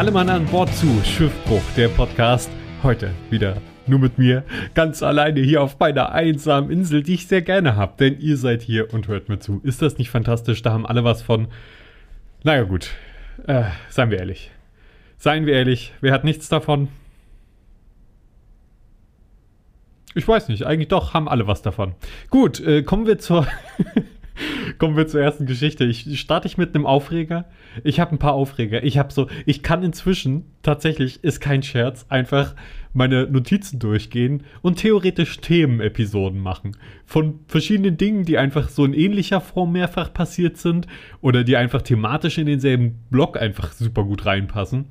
alle Mann an Bord zu Schiffbruch, der Podcast. Heute wieder nur mit mir, ganz alleine hier auf meiner einsamen Insel, die ich sehr gerne habe, denn ihr seid hier und hört mir zu. Ist das nicht fantastisch? Da haben alle was von. Naja, gut. Äh, seien wir ehrlich. Seien wir ehrlich, wer hat nichts davon? Ich weiß nicht, eigentlich doch, haben alle was davon. Gut, äh, kommen wir zur. Kommen wir zur ersten Geschichte. Ich starte ich mit einem Aufreger. Ich habe ein paar Aufreger. Ich habe so, ich kann inzwischen tatsächlich, ist kein Scherz, einfach meine Notizen durchgehen und theoretisch Themenepisoden machen. Von verschiedenen Dingen, die einfach so in ähnlicher Form mehrfach passiert sind oder die einfach thematisch in denselben Blog einfach super gut reinpassen.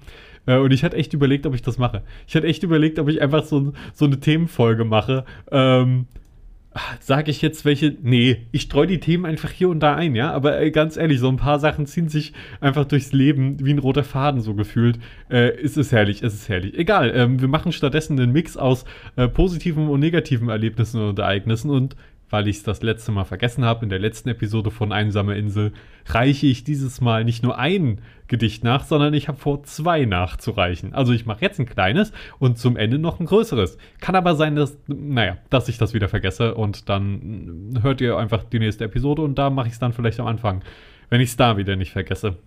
Äh, und ich hatte echt überlegt, ob ich das mache. Ich hatte echt überlegt, ob ich einfach so, so eine Themenfolge mache. Ähm, Sage ich jetzt welche? Nee, ich streue die Themen einfach hier und da ein, ja. Aber äh, ganz ehrlich, so ein paar Sachen ziehen sich einfach durchs Leben wie ein roter Faden so gefühlt. Äh, es ist herrlich, es ist herrlich. Egal, ähm, wir machen stattdessen einen Mix aus äh, positiven und negativen Erlebnissen und Ereignissen und weil ich es das letzte Mal vergessen habe, in der letzten Episode von Einsame Insel, reiche ich dieses Mal nicht nur ein Gedicht nach, sondern ich habe vor, zwei nachzureichen. Also ich mache jetzt ein kleines und zum Ende noch ein größeres. Kann aber sein, dass, naja, dass ich das wieder vergesse und dann hört ihr einfach die nächste Episode und da mache ich es dann vielleicht am Anfang, wenn ich es da wieder nicht vergesse.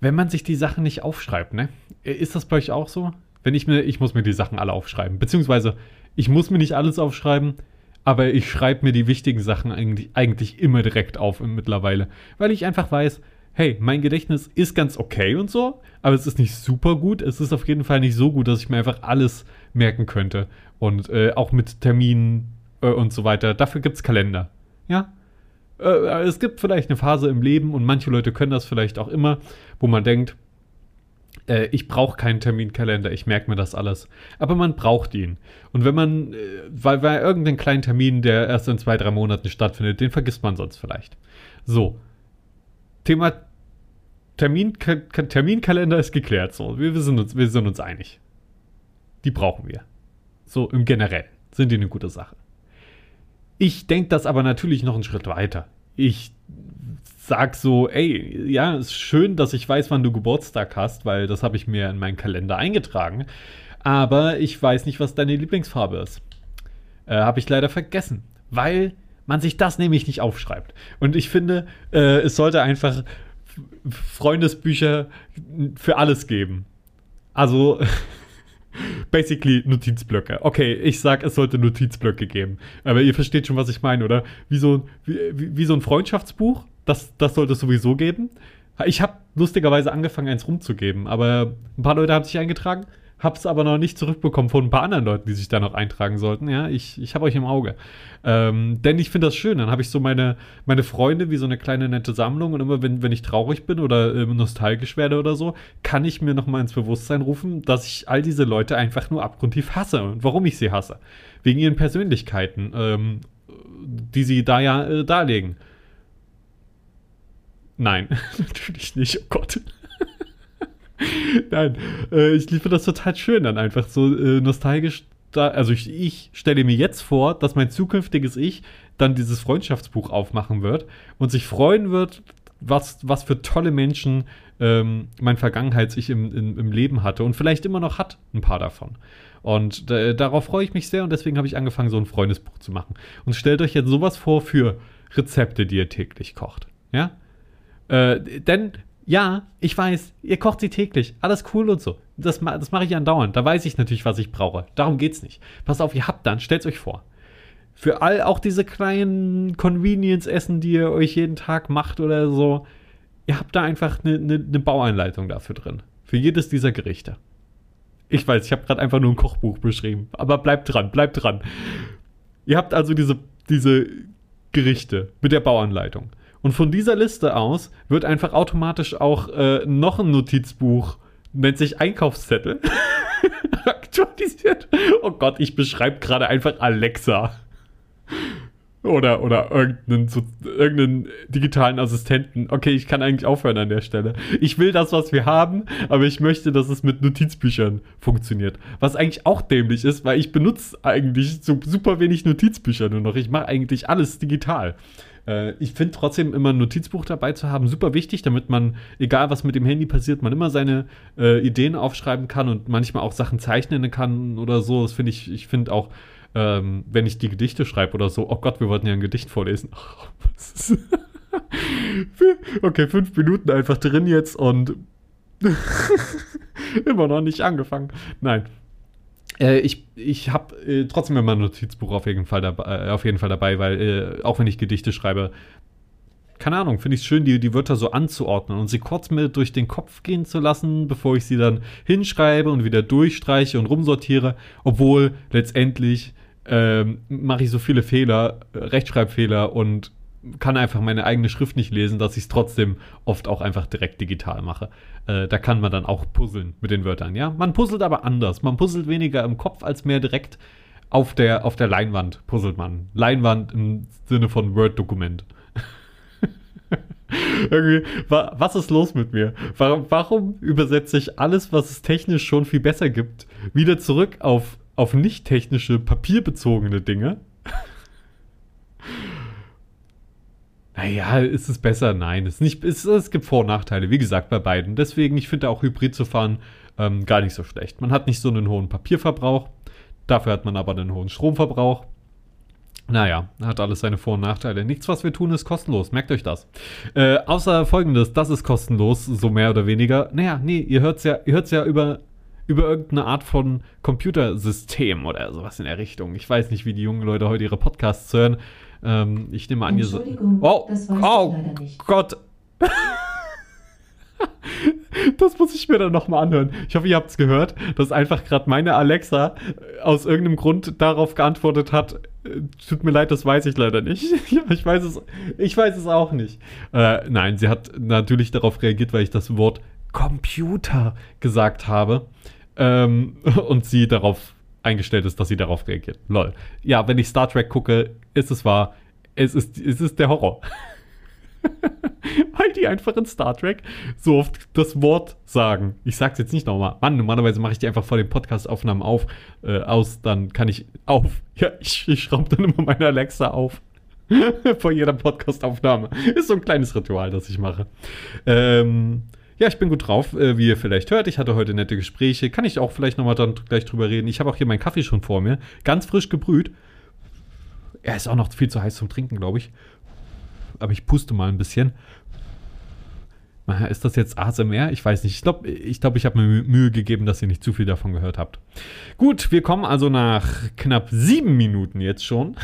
Wenn man sich die Sachen nicht aufschreibt, ne? Ist das bei euch auch so? Wenn ich mir, ich muss mir die Sachen alle aufschreiben. Beziehungsweise, ich muss mir nicht alles aufschreiben, aber ich schreibe mir die wichtigen Sachen eigentlich, eigentlich immer direkt auf mittlerweile, weil ich einfach weiß, hey, mein Gedächtnis ist ganz okay und so, aber es ist nicht super gut. Es ist auf jeden Fall nicht so gut, dass ich mir einfach alles merken könnte. Und äh, auch mit Terminen äh, und so weiter. Dafür gibt es Kalender. Ja? Äh, es gibt vielleicht eine Phase im Leben und manche Leute können das vielleicht auch immer, wo man denkt, äh, ich brauche keinen Terminkalender, ich merke mir das alles. Aber man braucht ihn. Und wenn man, äh, weil, weil irgendeinen kleinen Termin, der erst in zwei, drei Monaten stattfindet, den vergisst man sonst vielleicht. So. Thema Termin, Terminkalender ist geklärt. So, wir, wir, sind uns, wir sind uns einig. Die brauchen wir. So im Generell sind die eine gute Sache. Ich denke das aber natürlich noch einen Schritt weiter. Ich sag so, ey, ja, ist schön, dass ich weiß, wann du Geburtstag hast, weil das habe ich mir in meinen Kalender eingetragen. Aber ich weiß nicht, was deine Lieblingsfarbe ist. Äh, habe ich leider vergessen, weil man sich das nämlich nicht aufschreibt. Und ich finde, äh, es sollte einfach Freundesbücher für alles geben. Also basically Notizblöcke. Okay, ich sag, es sollte Notizblöcke geben. Aber ihr versteht schon, was ich meine, oder? Wie so, wie, wie so ein Freundschaftsbuch, das, das sollte es sowieso geben. Ich habe lustigerweise angefangen, eins rumzugeben, aber ein paar Leute haben sich eingetragen, habe es aber noch nicht zurückbekommen von ein paar anderen Leuten, die sich da noch eintragen sollten. Ja, ich, ich habe euch im Auge. Ähm, denn ich finde das schön. Dann habe ich so meine, meine Freunde wie so eine kleine nette Sammlung und immer, wenn, wenn ich traurig bin oder äh, nostalgisch werde oder so, kann ich mir nochmal ins Bewusstsein rufen, dass ich all diese Leute einfach nur abgrundtief hasse und warum ich sie hasse. Wegen ihren Persönlichkeiten, ähm, die sie da ja äh, darlegen. Nein, natürlich nicht, oh Gott. Nein, äh, ich liebe das total schön, dann einfach so äh, nostalgisch. Da, also ich, ich stelle mir jetzt vor, dass mein zukünftiges Ich dann dieses Freundschaftsbuch aufmachen wird und sich freuen wird, was, was für tolle Menschen ähm, mein Vergangenheits-Ich im, im, im, Leben hatte und vielleicht immer noch hat, ein paar davon. Und äh, darauf freue ich mich sehr und deswegen habe ich angefangen, so ein Freundesbuch zu machen. Und stellt euch jetzt sowas vor für Rezepte, die ihr täglich kocht. Ja? Äh, denn ja, ich weiß, ihr kocht sie täglich, alles cool und so. Das, das mache ich andauernd. Da weiß ich natürlich, was ich brauche. Darum geht's nicht. Passt auf, ihr habt dann, stellt euch vor. Für all auch diese kleinen Convenience-Essen, die ihr euch jeden Tag macht oder so, ihr habt da einfach eine, eine, eine Bauanleitung dafür drin. Für jedes dieser Gerichte. Ich weiß, ich habe gerade einfach nur ein Kochbuch beschrieben. Aber bleibt dran, bleibt dran. Ihr habt also diese, diese Gerichte mit der Bauanleitung. Und von dieser Liste aus wird einfach automatisch auch äh, noch ein Notizbuch, nennt sich Einkaufszettel, aktualisiert. Oh Gott, ich beschreibe gerade einfach Alexa. Oder, oder irgendeinen, so, irgendeinen digitalen Assistenten. Okay, ich kann eigentlich aufhören an der Stelle. Ich will das, was wir haben, aber ich möchte, dass es mit Notizbüchern funktioniert. Was eigentlich auch dämlich ist, weil ich benutze eigentlich so super wenig Notizbücher nur noch. Ich mache eigentlich alles digital. Äh, ich finde trotzdem immer ein Notizbuch dabei zu haben super wichtig, damit man, egal was mit dem Handy passiert, man immer seine äh, Ideen aufschreiben kann und manchmal auch Sachen zeichnen kann oder so. Das finde ich, ich finde auch, ähm, wenn ich die Gedichte schreibe oder so, oh Gott, wir wollten ja ein Gedicht vorlesen. okay, fünf Minuten einfach drin jetzt und immer noch nicht angefangen. Nein. Äh, ich ich habe äh, trotzdem immer ein Notizbuch auf jeden Fall dabei, äh, auf jeden Fall dabei weil äh, auch wenn ich Gedichte schreibe, keine Ahnung, finde ich es schön, die, die Wörter so anzuordnen und sie kurz mir durch den Kopf gehen zu lassen, bevor ich sie dann hinschreibe und wieder durchstreiche und rumsortiere, obwohl letztendlich ähm, mache ich so viele Fehler, äh, Rechtschreibfehler und kann einfach meine eigene Schrift nicht lesen, dass ich es trotzdem oft auch einfach direkt digital mache. Äh, da kann man dann auch puzzeln mit den Wörtern, ja. Man puzzelt aber anders. Man puzzelt weniger im Kopf als mehr direkt auf der, auf der Leinwand puzzelt man. Leinwand im Sinne von Word-Dokument. was ist los mit mir? Warum, warum übersetze ich alles, was es technisch schon viel besser gibt, wieder zurück auf, auf nicht technische, papierbezogene Dinge? Naja, ist es besser? Nein, es, nicht, es, es gibt Vor- und Nachteile, wie gesagt, bei beiden. Deswegen, ich finde auch Hybrid zu fahren ähm, gar nicht so schlecht. Man hat nicht so einen hohen Papierverbrauch, dafür hat man aber einen hohen Stromverbrauch. Naja, hat alles seine Vor- und Nachteile. Nichts, was wir tun, ist kostenlos. Merkt euch das. Äh, außer folgendes, das ist kostenlos, so mehr oder weniger. Naja, nee, ihr hört es ja, ja über, über irgendeine Art von Computersystem oder sowas in der Richtung. Ich weiß nicht, wie die jungen Leute heute ihre Podcasts hören. Ähm, ich nehme an, ihr so. Oh, das weiß oh ich leider nicht. Gott. das muss ich mir dann nochmal anhören. Ich hoffe, ihr habt es gehört, dass einfach gerade meine Alexa äh, aus irgendeinem Grund darauf geantwortet hat. Äh, tut mir leid, das weiß ich leider nicht. ich weiß es, ich weiß es auch nicht. Äh, nein, sie hat natürlich darauf reagiert, weil ich das Wort Computer gesagt habe. Ähm, und sie darauf eingestellt ist, dass sie darauf reagiert. Lol. Ja, wenn ich Star Trek gucke, ist es wahr. Es ist, es ist der Horror. Weil die einfach in Star Trek so oft das Wort sagen. Ich sag's jetzt nicht nochmal. Mann, normalerweise mache ich die einfach vor den Podcast-Aufnahmen auf, äh, aus, dann kann ich auf. Ja, ich, ich schraube dann immer meine Alexa auf. vor jeder Podcast-Aufnahme. Ist so ein kleines Ritual, das ich mache. Ähm, ja, ich bin gut drauf, äh, wie ihr vielleicht hört. Ich hatte heute nette Gespräche. Kann ich auch vielleicht nochmal dann gleich drüber reden. Ich habe auch hier meinen Kaffee schon vor mir. Ganz frisch gebrüht. Er ist auch noch viel zu heiß zum Trinken, glaube ich. Aber ich puste mal ein bisschen. Ist das jetzt ASMR? Ich weiß nicht. Ich glaube, ich, glaub, ich habe mir Mühe gegeben, dass ihr nicht zu viel davon gehört habt. Gut, wir kommen also nach knapp sieben Minuten jetzt schon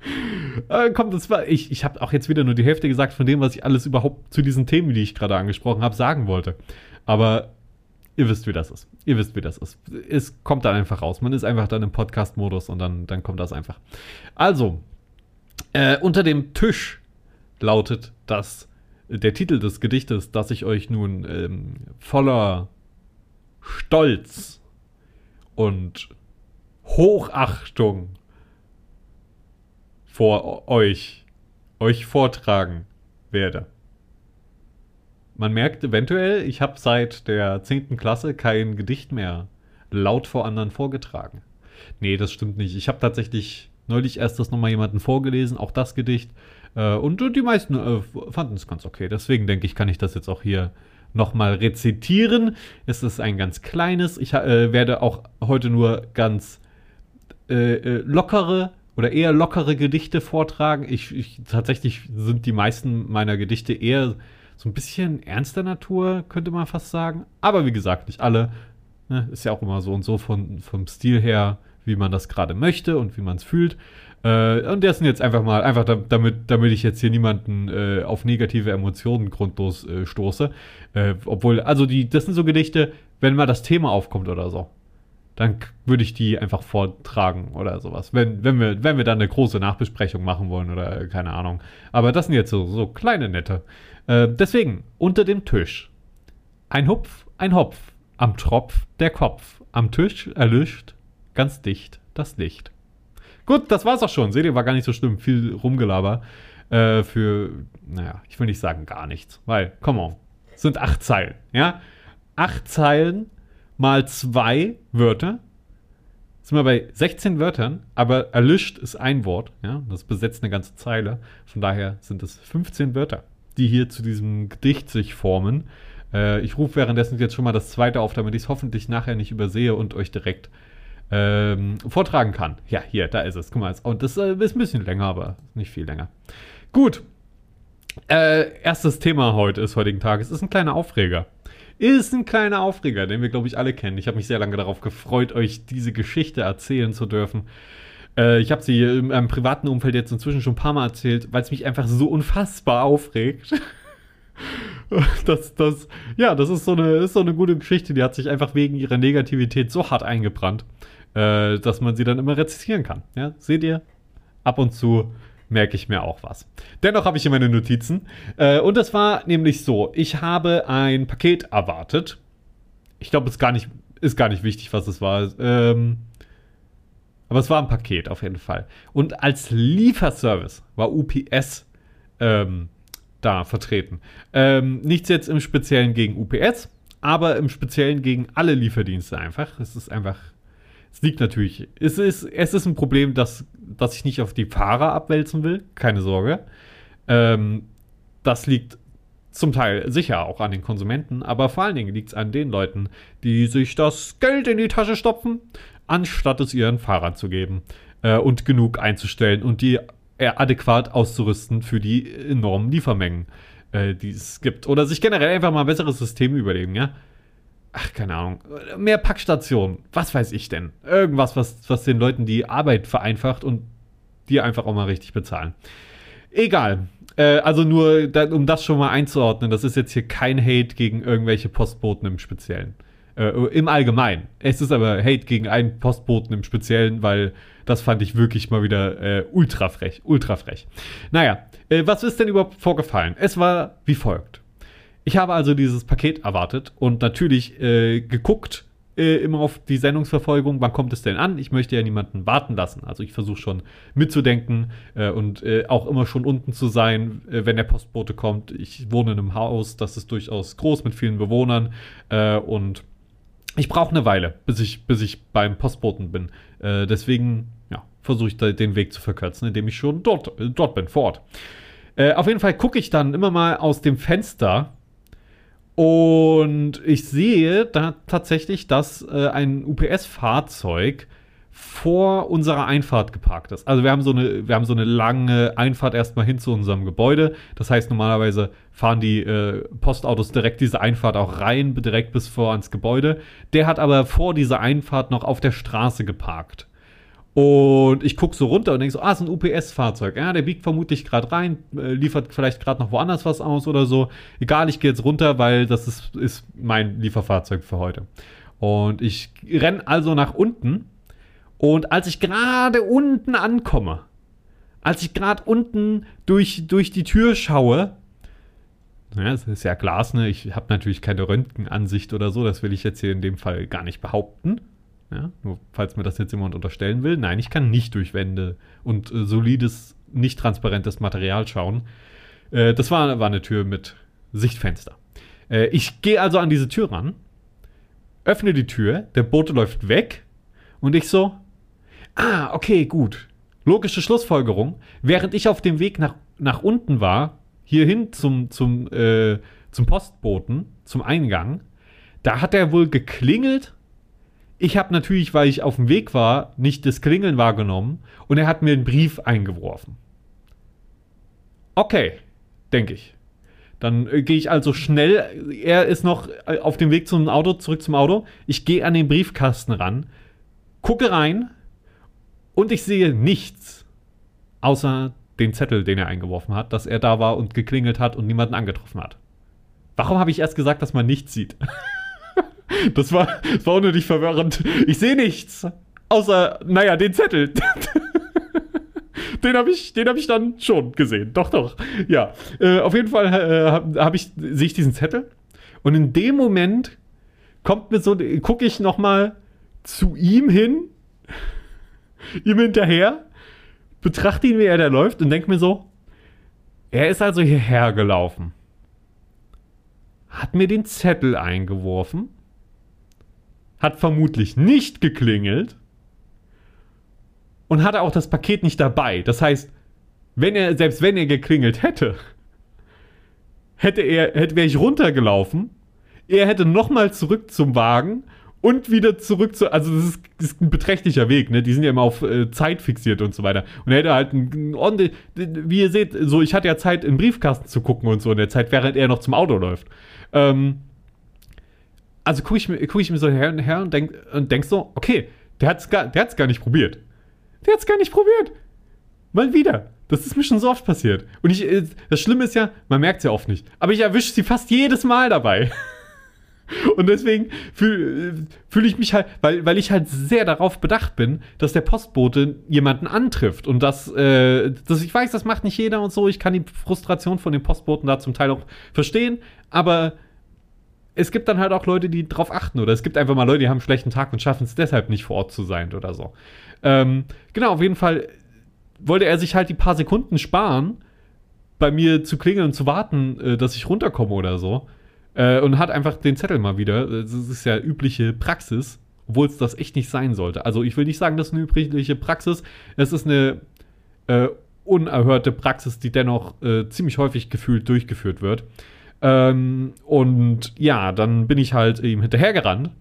äh, kommt, war, ich, ich habe auch jetzt wieder nur die Hälfte gesagt von dem, was ich alles überhaupt zu diesen Themen, die ich gerade angesprochen habe, sagen wollte. Aber ihr wisst, wie das ist. Ihr wisst, wie das ist. Es kommt dann einfach raus. Man ist einfach dann im Podcast-Modus und dann, dann kommt das einfach. Also, äh, unter dem Tisch lautet das, der Titel des Gedichtes, das ich euch nun ähm, voller Stolz und Hochachtung vor euch, euch vortragen werde. Man merkt eventuell, ich habe seit der 10. Klasse kein Gedicht mehr laut vor anderen vorgetragen. Nee, das stimmt nicht. Ich habe tatsächlich neulich erst das nochmal jemanden vorgelesen, auch das Gedicht. Äh, und die meisten äh, fanden es ganz okay. Deswegen denke ich, kann ich das jetzt auch hier nochmal rezitieren. Es ist ein ganz kleines. Ich äh, werde auch heute nur ganz äh, äh, lockere oder eher lockere Gedichte vortragen. Ich, ich, tatsächlich sind die meisten meiner Gedichte eher so ein bisschen ernster Natur, könnte man fast sagen. Aber wie gesagt, nicht alle. Ne? Ist ja auch immer so und so von, vom Stil her, wie man das gerade möchte und wie man es fühlt. Äh, und der sind jetzt einfach mal, einfach damit, damit ich jetzt hier niemanden äh, auf negative Emotionen grundlos äh, stoße. Äh, obwohl, also die, das sind so Gedichte, wenn mal das Thema aufkommt oder so dann würde ich die einfach vortragen oder sowas. Wenn, wenn, wir, wenn wir dann eine große Nachbesprechung machen wollen oder keine Ahnung. Aber das sind jetzt so, so kleine nette. Äh, deswegen, unter dem Tisch. Ein Hupf, ein Hopf, am Tropf der Kopf, am Tisch erlischt, ganz dicht das Licht. Gut, das war's auch schon. Seht ihr, war gar nicht so schlimm. Viel Rumgelaber. Äh, für, naja, ich will nicht sagen gar nichts. Weil, come on, sind acht Zeilen, ja? Acht Zeilen mal zwei Wörter sind wir bei 16 Wörtern, aber erlischt ist ein Wort. Ja? Das besetzt eine ganze Zeile. Von daher sind es 15 Wörter, die hier zu diesem Gedicht sich formen. Äh, ich rufe währenddessen jetzt schon mal das zweite auf, damit ich es hoffentlich nachher nicht übersehe und euch direkt ähm, vortragen kann. Ja, hier, da ist es. Guck mal, und das äh, ist ein bisschen länger, aber nicht viel länger. Gut. Äh, erstes Thema heute ist heutigen Tages. Ist ein kleiner Aufreger. Ist ein kleiner Aufreger, den wir, glaube ich, alle kennen. Ich habe mich sehr lange darauf gefreut, euch diese Geschichte erzählen zu dürfen. Äh, ich habe sie in einem privaten Umfeld jetzt inzwischen schon ein paar Mal erzählt, weil es mich einfach so unfassbar aufregt. das, das, ja, das ist so, eine, ist so eine gute Geschichte, die hat sich einfach wegen ihrer Negativität so hart eingebrannt, äh, dass man sie dann immer rezitieren kann. Ja, seht ihr? Ab und zu merke ich mir auch was. Dennoch habe ich hier meine Notizen. Äh, und das war nämlich so: Ich habe ein Paket erwartet. Ich glaube, es ist gar nicht, ist gar nicht wichtig, was es war. Ähm, aber es war ein Paket auf jeden Fall. Und als Lieferservice war UPS ähm, da vertreten. Ähm, nichts jetzt im Speziellen gegen UPS, aber im Speziellen gegen alle Lieferdienste einfach. Es ist einfach es liegt natürlich, es ist, es ist ein Problem, das, das ich nicht auf die Fahrer abwälzen will, keine Sorge. Ähm, das liegt zum Teil sicher auch an den Konsumenten, aber vor allen Dingen liegt es an den Leuten, die sich das Geld in die Tasche stopfen, anstatt es ihren Fahrern zu geben äh, und genug einzustellen und die äh, adäquat auszurüsten für die enormen Liefermengen, äh, die es gibt. Oder sich generell einfach mal ein besseres System überlegen, ja ach, keine Ahnung, mehr Packstationen, was weiß ich denn? Irgendwas, was, was den Leuten die Arbeit vereinfacht und die einfach auch mal richtig bezahlen. Egal. Äh, also nur, um das schon mal einzuordnen, das ist jetzt hier kein Hate gegen irgendwelche Postboten im Speziellen. Äh, Im Allgemeinen. Es ist aber Hate gegen einen Postboten im Speziellen, weil das fand ich wirklich mal wieder äh, ultra frech. Ultra frech. Naja, äh, was ist denn überhaupt vorgefallen? Es war wie folgt. Ich habe also dieses Paket erwartet und natürlich äh, geguckt, äh, immer auf die Sendungsverfolgung, wann kommt es denn an? Ich möchte ja niemanden warten lassen. Also ich versuche schon mitzudenken äh, und äh, auch immer schon unten zu sein, äh, wenn der Postbote kommt. Ich wohne in einem Haus, das ist durchaus groß mit vielen Bewohnern äh, und ich brauche eine Weile, bis ich, bis ich beim Postboten bin. deswegen ja, versuche ich den Weg zu verkürzen, indem ich schon dort, dort bin, vor Ort. auf jeden Fall gucke ich dann immer mal aus dem Fenster und ich sehe da tatsächlich, dass äh, ein UPS-Fahrzeug vor unserer Einfahrt geparkt ist. Also wir haben so eine, wir haben so eine lange Einfahrt erstmal hin zu unserem Gebäude. Das heißt, normalerweise fahren die äh, Postautos direkt diese Einfahrt auch rein, direkt bis vor ans Gebäude. Der hat aber vor dieser Einfahrt noch auf der Straße geparkt. Und ich gucke so runter und denke so, ah, ist ein UPS-Fahrzeug. Ja, der biegt vermutlich gerade rein, äh, liefert vielleicht gerade noch woanders was aus oder so. Egal, ich gehe jetzt runter, weil das ist, ist mein Lieferfahrzeug für heute. Und ich renne also nach unten. Und als ich gerade unten ankomme, als ich gerade unten durch, durch die Tür schaue, ja, es ist ja Glas, ne? Ich habe natürlich keine Röntgenansicht oder so, das will ich jetzt hier in dem Fall gar nicht behaupten. Ja, nur falls mir das jetzt jemand unterstellen will. Nein, ich kann nicht durch Wände und äh, solides, nicht transparentes Material schauen. Äh, das war, war eine Tür mit Sichtfenster. Äh, ich gehe also an diese Tür ran, öffne die Tür, der Bote läuft weg und ich so, ah, okay, gut. Logische Schlussfolgerung. Während ich auf dem Weg nach, nach unten war, hierhin zum, zum, äh, zum Postboten, zum Eingang, da hat er wohl geklingelt ich habe natürlich, weil ich auf dem Weg war, nicht das Klingeln wahrgenommen und er hat mir einen Brief eingeworfen. Okay, denke ich. Dann äh, gehe ich also schnell. Er ist noch äh, auf dem Weg zum Auto, zurück zum Auto. Ich gehe an den Briefkasten ran, gucke rein und ich sehe nichts außer den Zettel, den er eingeworfen hat, dass er da war und geklingelt hat und niemanden angetroffen hat. Warum habe ich erst gesagt, dass man nichts sieht? Das war, das war unnötig verwirrend. Ich sehe nichts. Außer, naja, den Zettel. den habe ich, hab ich dann schon gesehen. Doch, doch. Ja. Äh, auf jeden Fall äh, habe ich, sehe ich diesen Zettel. Und in dem Moment kommt mir so, gucke ich nochmal zu ihm hin, ihm hinterher, betrachte ihn, wie er da läuft und denke mir so, er ist also hierher gelaufen, hat mir den Zettel eingeworfen. Hat vermutlich nicht geklingelt, und hatte auch das Paket nicht dabei. Das heißt, wenn er, selbst wenn er geklingelt hätte, hätte er, hätte, wäre ich runtergelaufen, er hätte nochmal zurück zum Wagen und wieder zurück zu, also das ist, das ist ein beträchtlicher Weg, ne? Die sind ja immer auf äh, Zeit fixiert und so weiter. Und er hätte halt ein, ein wie ihr seht, so ich hatte ja Zeit, in den Briefkasten zu gucken und so in der Zeit, während er noch zum Auto läuft. Ähm, also gucke ich, guck ich mir so her und her und denk, und denk so, okay, der hat's gar, der hat's gar nicht probiert. Der hat's gar nicht probiert. Mal wieder. Das ist mir schon so oft passiert. Und ich, äh, das Schlimme ist ja, man merkt es ja oft nicht. Aber ich erwische sie fast jedes Mal dabei. Und deswegen fühle fühl ich mich halt, weil, weil ich halt sehr darauf bedacht bin, dass der Postbote jemanden antrifft. Und dass, äh, dass ich weiß, das macht nicht jeder und so. Ich kann die Frustration von den Postboten da zum Teil auch verstehen. Aber es gibt dann halt auch Leute, die drauf achten. Oder es gibt einfach mal Leute, die haben einen schlechten Tag und schaffen es deshalb nicht vor Ort zu sein oder so. Ähm, genau, auf jeden Fall wollte er sich halt die paar Sekunden sparen, bei mir zu klingeln und zu warten, äh, dass ich runterkomme oder so. Äh, und hat einfach den Zettel mal wieder. Das ist ja übliche Praxis, obwohl es das echt nicht sein sollte. Also ich will nicht sagen, das ist eine übliche Praxis. Es ist eine äh, unerhörte Praxis, die dennoch äh, ziemlich häufig gefühlt durchgeführt wird. Ähm, und ja, dann bin ich halt ihm hinterhergerannt.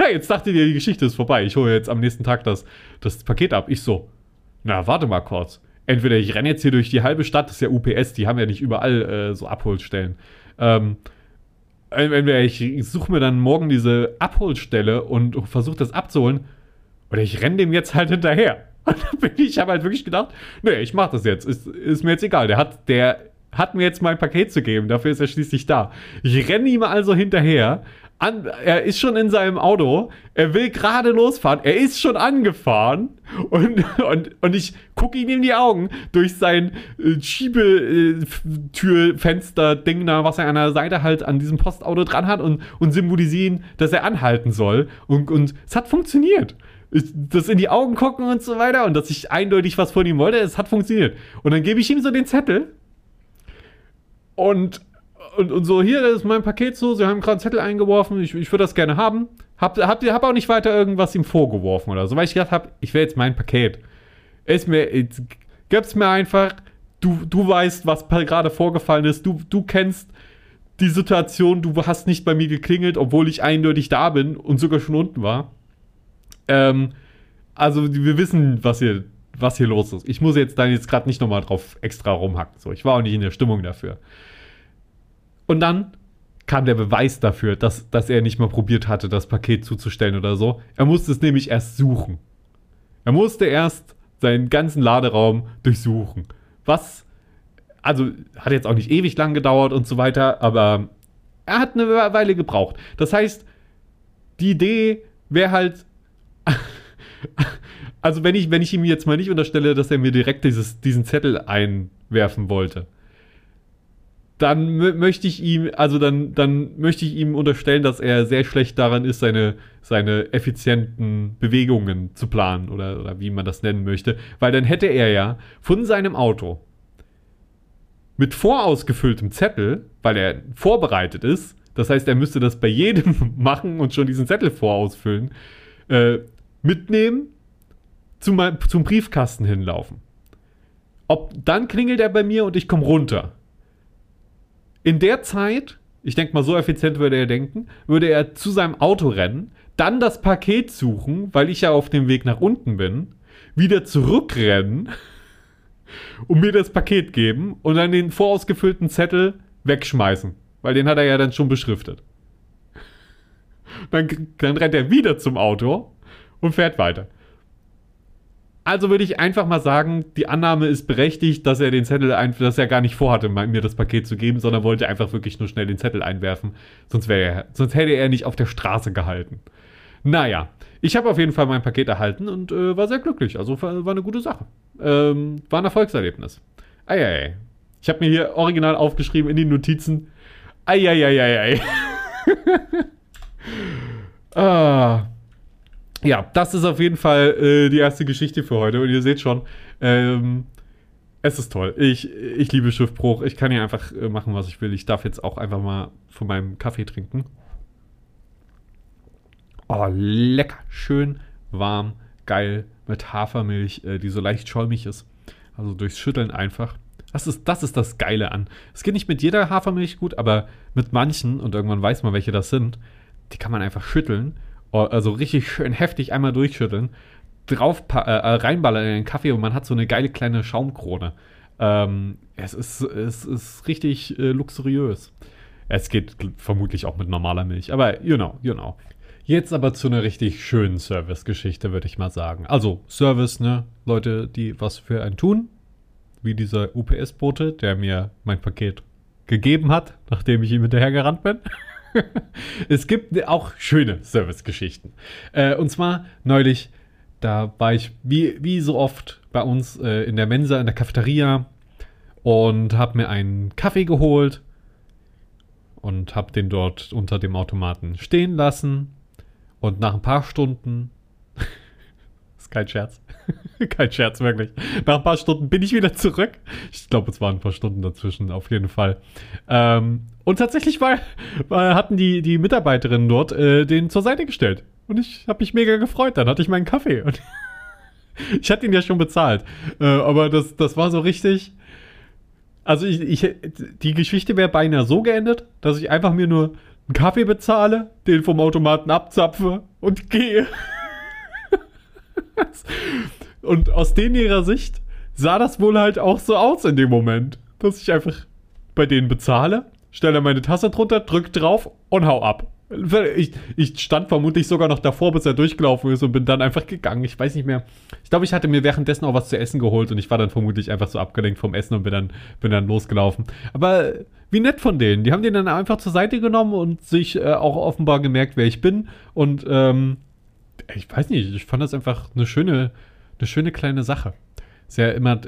Ja, jetzt dachte ihr, die Geschichte ist vorbei. Ich hole jetzt am nächsten Tag das, das Paket ab. Ich so, na, warte mal kurz. Entweder ich renne jetzt hier durch die halbe Stadt, das ist ja UPS, die haben ja nicht überall äh, so Abholstellen. Ähm, entweder ich suche mir dann morgen diese Abholstelle und versuche das abzuholen, oder ich renne dem jetzt halt hinterher. Und dann bin ich, habe halt wirklich gedacht, nee, ich mache das jetzt. Ist, ist mir jetzt egal. Der hat, der hat mir jetzt mein Paket zu geben. Dafür ist er schließlich da. Ich renne ihm also hinterher, an, er ist schon in seinem Auto, er will gerade losfahren, er ist schon angefahren und, und, und ich gucke ihm in die Augen durch sein äh, Schiebetürfenster-Ding da, was er an der Seite halt an diesem Postauto dran hat und, und symbolisieren, dass er anhalten soll. Und, und es hat funktioniert. Das in die Augen gucken und so weiter und dass ich eindeutig was von ihm wollte, es hat funktioniert. Und dann gebe ich ihm so den Zettel und und, und so, hier ist mein Paket so, sie haben gerade einen Zettel eingeworfen, ich, ich würde das gerne haben. Hab, hab, hab auch nicht weiter irgendwas ihm vorgeworfen oder so, weil ich gedacht habe, ich will jetzt mein Paket. Ist mir, gib's mir einfach, du, du weißt, was gerade vorgefallen ist, du, du kennst die Situation, du hast nicht bei mir geklingelt, obwohl ich eindeutig da bin und sogar schon unten war. Ähm, also wir wissen, was hier, was hier los ist. Ich muss jetzt dann jetzt gerade nicht nochmal drauf extra rumhacken. So, ich war auch nicht in der Stimmung dafür. Und dann kam der Beweis dafür, dass, dass er nicht mal probiert hatte, das Paket zuzustellen oder so. Er musste es nämlich erst suchen. Er musste erst seinen ganzen Laderaum durchsuchen. Was, also hat jetzt auch nicht ewig lang gedauert und so weiter, aber er hat eine Weile gebraucht. Das heißt, die Idee wäre halt, also wenn ich, wenn ich ihm jetzt mal nicht unterstelle, dass er mir direkt dieses, diesen Zettel einwerfen wollte, dann möchte ich ihm, also dann, dann möchte ich ihm unterstellen, dass er sehr schlecht daran ist, seine, seine effizienten Bewegungen zu planen oder, oder wie man das nennen möchte. Weil dann hätte er ja von seinem Auto mit vorausgefülltem Zettel, weil er vorbereitet ist, das heißt, er müsste das bei jedem machen und schon diesen Zettel vorausfüllen, äh, mitnehmen, zum, zum Briefkasten hinlaufen. Ob, dann klingelt er bei mir und ich komme runter in der Zeit, ich denke mal, so effizient würde er denken, würde er zu seinem Auto rennen, dann das Paket suchen, weil ich ja auf dem Weg nach unten bin, wieder zurückrennen und mir das Paket geben und dann den vorausgefüllten Zettel wegschmeißen, weil den hat er ja dann schon beschriftet. Dann, dann rennt er wieder zum Auto und fährt weiter. Also würde ich einfach mal sagen, die Annahme ist berechtigt, dass er den Zettel ein, dass er gar nicht vorhatte, mir das Paket zu geben, sondern wollte einfach wirklich nur schnell den Zettel einwerfen. Sonst, er, sonst hätte er nicht auf der Straße gehalten. Naja, ich habe auf jeden Fall mein Paket erhalten und äh, war sehr glücklich. Also war, eine gute Sache. Ähm, war ein Erfolgserlebnis. Eieiei. Ich habe mir hier original aufgeschrieben in die Notizen. Eieieiei. ah ja, das ist auf jeden Fall äh, die erste Geschichte für heute. Und ihr seht schon, ähm, es ist toll. Ich, ich liebe Schiffbruch. Ich kann hier einfach äh, machen, was ich will. Ich darf jetzt auch einfach mal von meinem Kaffee trinken. Oh, lecker. Schön, warm, geil, mit Hafermilch, äh, die so leicht schäumig ist. Also durchs Schütteln einfach. Das ist, das ist das Geile an. Es geht nicht mit jeder Hafermilch gut, aber mit manchen, und irgendwann weiß man, welche das sind, die kann man einfach schütteln. Oh, also richtig schön heftig einmal durchschütteln, drauf äh, äh, reinballern in den Kaffee und man hat so eine geile kleine Schaumkrone. Ähm, es, ist, es ist richtig äh, luxuriös. Es geht vermutlich auch mit normaler Milch, aber you know, you know. Jetzt aber zu einer richtig schönen Service-Geschichte, würde ich mal sagen. Also Service, ne? Leute, die was für einen tun, wie dieser UPS-Bote, der mir mein Paket gegeben hat, nachdem ich ihm hinterhergerannt bin. es gibt auch schöne Service-Geschichten. Äh, und zwar neulich, da war ich wie, wie so oft bei uns äh, in der Mensa, in der Cafeteria und habe mir einen Kaffee geholt und habe den dort unter dem Automaten stehen lassen und nach ein paar Stunden, ist kein Scherz, kein Scherz wirklich, nach ein paar Stunden bin ich wieder zurück. Ich glaube, es waren ein paar Stunden dazwischen, auf jeden Fall. Ähm, und tatsächlich war, war, hatten die, die Mitarbeiterinnen dort äh, den zur Seite gestellt. Und ich habe mich mega gefreut. Dann hatte ich meinen Kaffee. Und ich hatte ihn ja schon bezahlt. Äh, aber das, das war so richtig. Also ich, ich die Geschichte wäre beinahe so geendet, dass ich einfach mir nur einen Kaffee bezahle, den vom Automaten abzapfe und gehe. und aus denen ihrer Sicht sah das wohl halt auch so aus in dem Moment, dass ich einfach bei denen bezahle, stelle meine Tasse drunter, drück drauf und hau ab. Ich, ich, stand vermutlich sogar noch davor, bis er durchgelaufen ist und bin dann einfach gegangen. Ich weiß nicht mehr. Ich glaube, ich hatte mir währenddessen auch was zu essen geholt und ich war dann vermutlich einfach so abgelenkt vom Essen und bin dann, bin dann losgelaufen. Aber wie nett von denen. Die haben den dann einfach zur Seite genommen und sich äh, auch offenbar gemerkt, wer ich bin. Und ähm, ich weiß nicht, ich fand das einfach eine schöne, eine schöne kleine Sache. Sehr immer.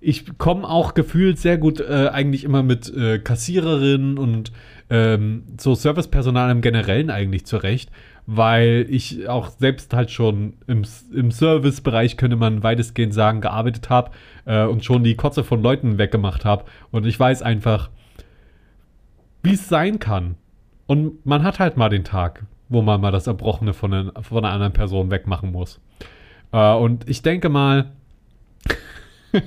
Ich komme auch gefühlt sehr gut äh, eigentlich immer mit äh, Kassiererinnen und ähm, so Servicepersonal im Generellen eigentlich zurecht, weil ich auch selbst halt schon im, im Servicebereich, könnte man weitestgehend sagen, gearbeitet habe äh, und schon die Kotze von Leuten weggemacht habe. Und ich weiß einfach, wie es sein kann. Und man hat halt mal den Tag, wo man mal das Erbrochene von, den, von einer anderen Person wegmachen muss. Äh, und ich denke mal,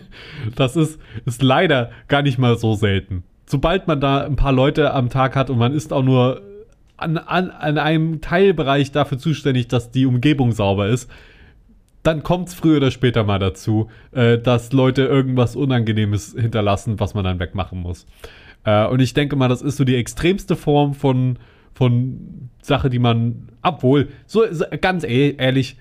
das ist, ist leider gar nicht mal so selten sobald man da ein paar Leute am Tag hat und man ist auch nur an, an, an einem Teilbereich dafür zuständig, dass die Umgebung sauber ist, dann kommt es früher oder später mal dazu, äh, dass Leute irgendwas Unangenehmes hinterlassen, was man dann wegmachen muss. Äh, und ich denke mal, das ist so die extremste Form von, von Sache, die man, obwohl, so, so ganz e-, ehrlich,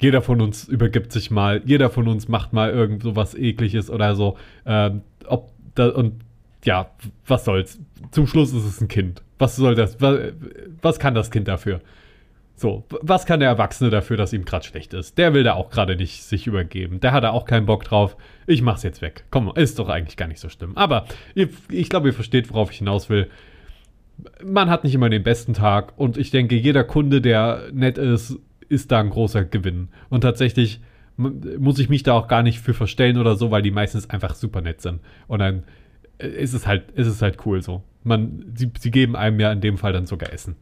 jeder von uns übergibt sich mal, jeder von uns macht mal irgend so was ekliges oder so. Äh, ob da, und ja, was soll's. Zum Schluss ist es ein Kind. Was soll das? Was, was kann das Kind dafür? So, was kann der Erwachsene dafür, dass ihm gerade schlecht ist? Der will da auch gerade nicht sich übergeben. Der hat da auch keinen Bock drauf. Ich mach's jetzt weg. Komm, ist doch eigentlich gar nicht so schlimm. Aber ich, ich glaube, ihr versteht, worauf ich hinaus will. Man hat nicht immer den besten Tag und ich denke, jeder Kunde, der nett ist, ist da ein großer Gewinn. Und tatsächlich muss ich mich da auch gar nicht für verstellen oder so, weil die meistens einfach super nett sind. Und dann ist es halt, ist es halt cool so. Man, sie, sie geben einem ja in dem Fall dann sogar Essen.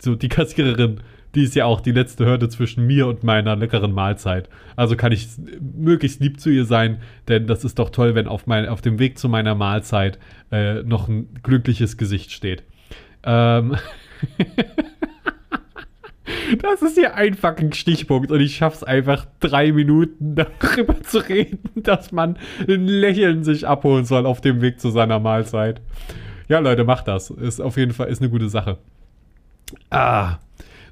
So, die Kassiererin, die ist ja auch die letzte Hürde zwischen mir und meiner leckeren Mahlzeit. Also kann ich möglichst lieb zu ihr sein, denn das ist doch toll, wenn auf, mein, auf dem Weg zu meiner Mahlzeit äh, noch ein glückliches Gesicht steht. Ähm. Das ist hier ein fucking Stichpunkt und ich schaff's einfach drei Minuten darüber zu reden, dass man ein Lächeln sich abholen soll auf dem Weg zu seiner Mahlzeit. Ja, Leute, macht das. Ist auf jeden Fall ist eine gute Sache. Ah,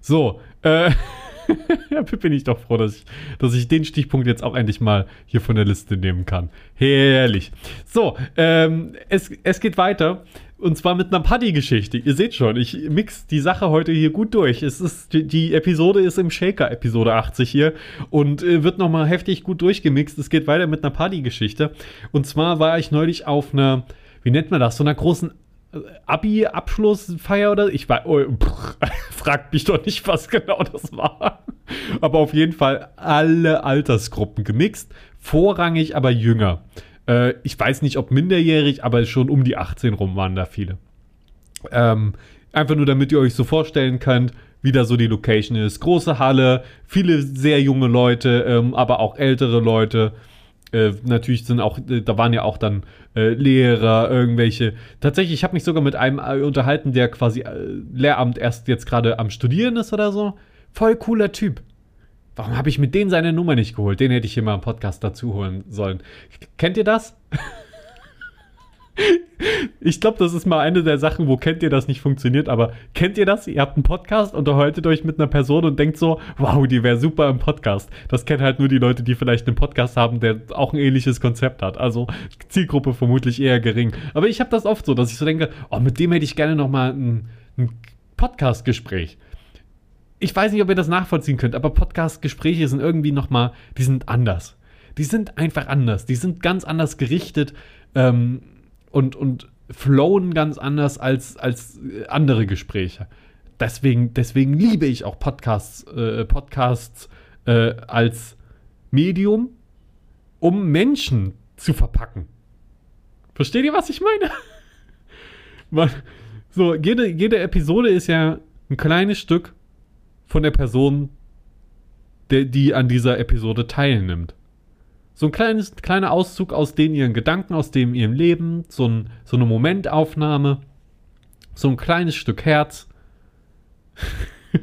so. Äh, bin ich doch froh, dass ich, dass ich den Stichpunkt jetzt auch endlich mal hier von der Liste nehmen kann. Herrlich. So, ähm, es, es geht weiter. Und zwar mit einer Paddy-Geschichte. Ihr seht schon, ich mix die Sache heute hier gut durch. Es ist, die, Episode ist im Shaker, Episode 80 hier. Und äh, wird nochmal heftig gut durchgemixt. Es geht weiter mit einer Paddy-Geschichte. Und zwar war ich neulich auf einer, wie nennt man das, so einer großen Abi-Abschlussfeier oder ich war, oh, fragt mich doch nicht, was genau das war. Aber auf jeden Fall alle Altersgruppen gemixt, vorrangig aber jünger. Äh, ich weiß nicht, ob minderjährig, aber schon um die 18 rum waren da viele. Ähm, einfach nur, damit ihr euch so vorstellen könnt, wieder so die Location ist. Große Halle, viele sehr junge Leute, ähm, aber auch ältere Leute. Äh, natürlich sind auch, äh, da waren ja auch dann äh, Lehrer, irgendwelche. Tatsächlich, ich habe mich sogar mit einem äh, unterhalten, der quasi Lehramt erst jetzt gerade am Studieren ist oder so. Voll cooler Typ. Warum habe ich mit denen seine Nummer nicht geholt? Den hätte ich hier mal im Podcast dazu holen sollen. Kennt ihr das? Ich glaube, das ist mal eine der Sachen, wo kennt ihr das nicht funktioniert, aber kennt ihr das? Ihr habt einen Podcast, unterhaltet euch mit einer Person und denkt so, wow, die wäre super im Podcast. Das kennen halt nur die Leute, die vielleicht einen Podcast haben, der auch ein ähnliches Konzept hat. Also Zielgruppe vermutlich eher gering. Aber ich habe das oft so, dass ich so denke, oh, mit dem hätte ich gerne nochmal ein, ein Podcast-Gespräch. Ich weiß nicht, ob ihr das nachvollziehen könnt, aber Podcast-Gespräche sind irgendwie nochmal, die sind anders. Die sind einfach anders. Die sind ganz anders gerichtet. Ähm, und, und flowen ganz anders als, als andere Gespräche. Deswegen, deswegen liebe ich auch Podcasts, äh, Podcasts äh, als Medium, um Menschen zu verpacken. Versteht ihr, was ich meine? Man, so, jede, jede Episode ist ja ein kleines Stück von der Person, der, die an dieser Episode teilnimmt. So ein kleines, kleiner Auszug aus den ihren Gedanken, aus dem ihrem Leben, so, ein, so eine Momentaufnahme, so ein kleines Stück Herz.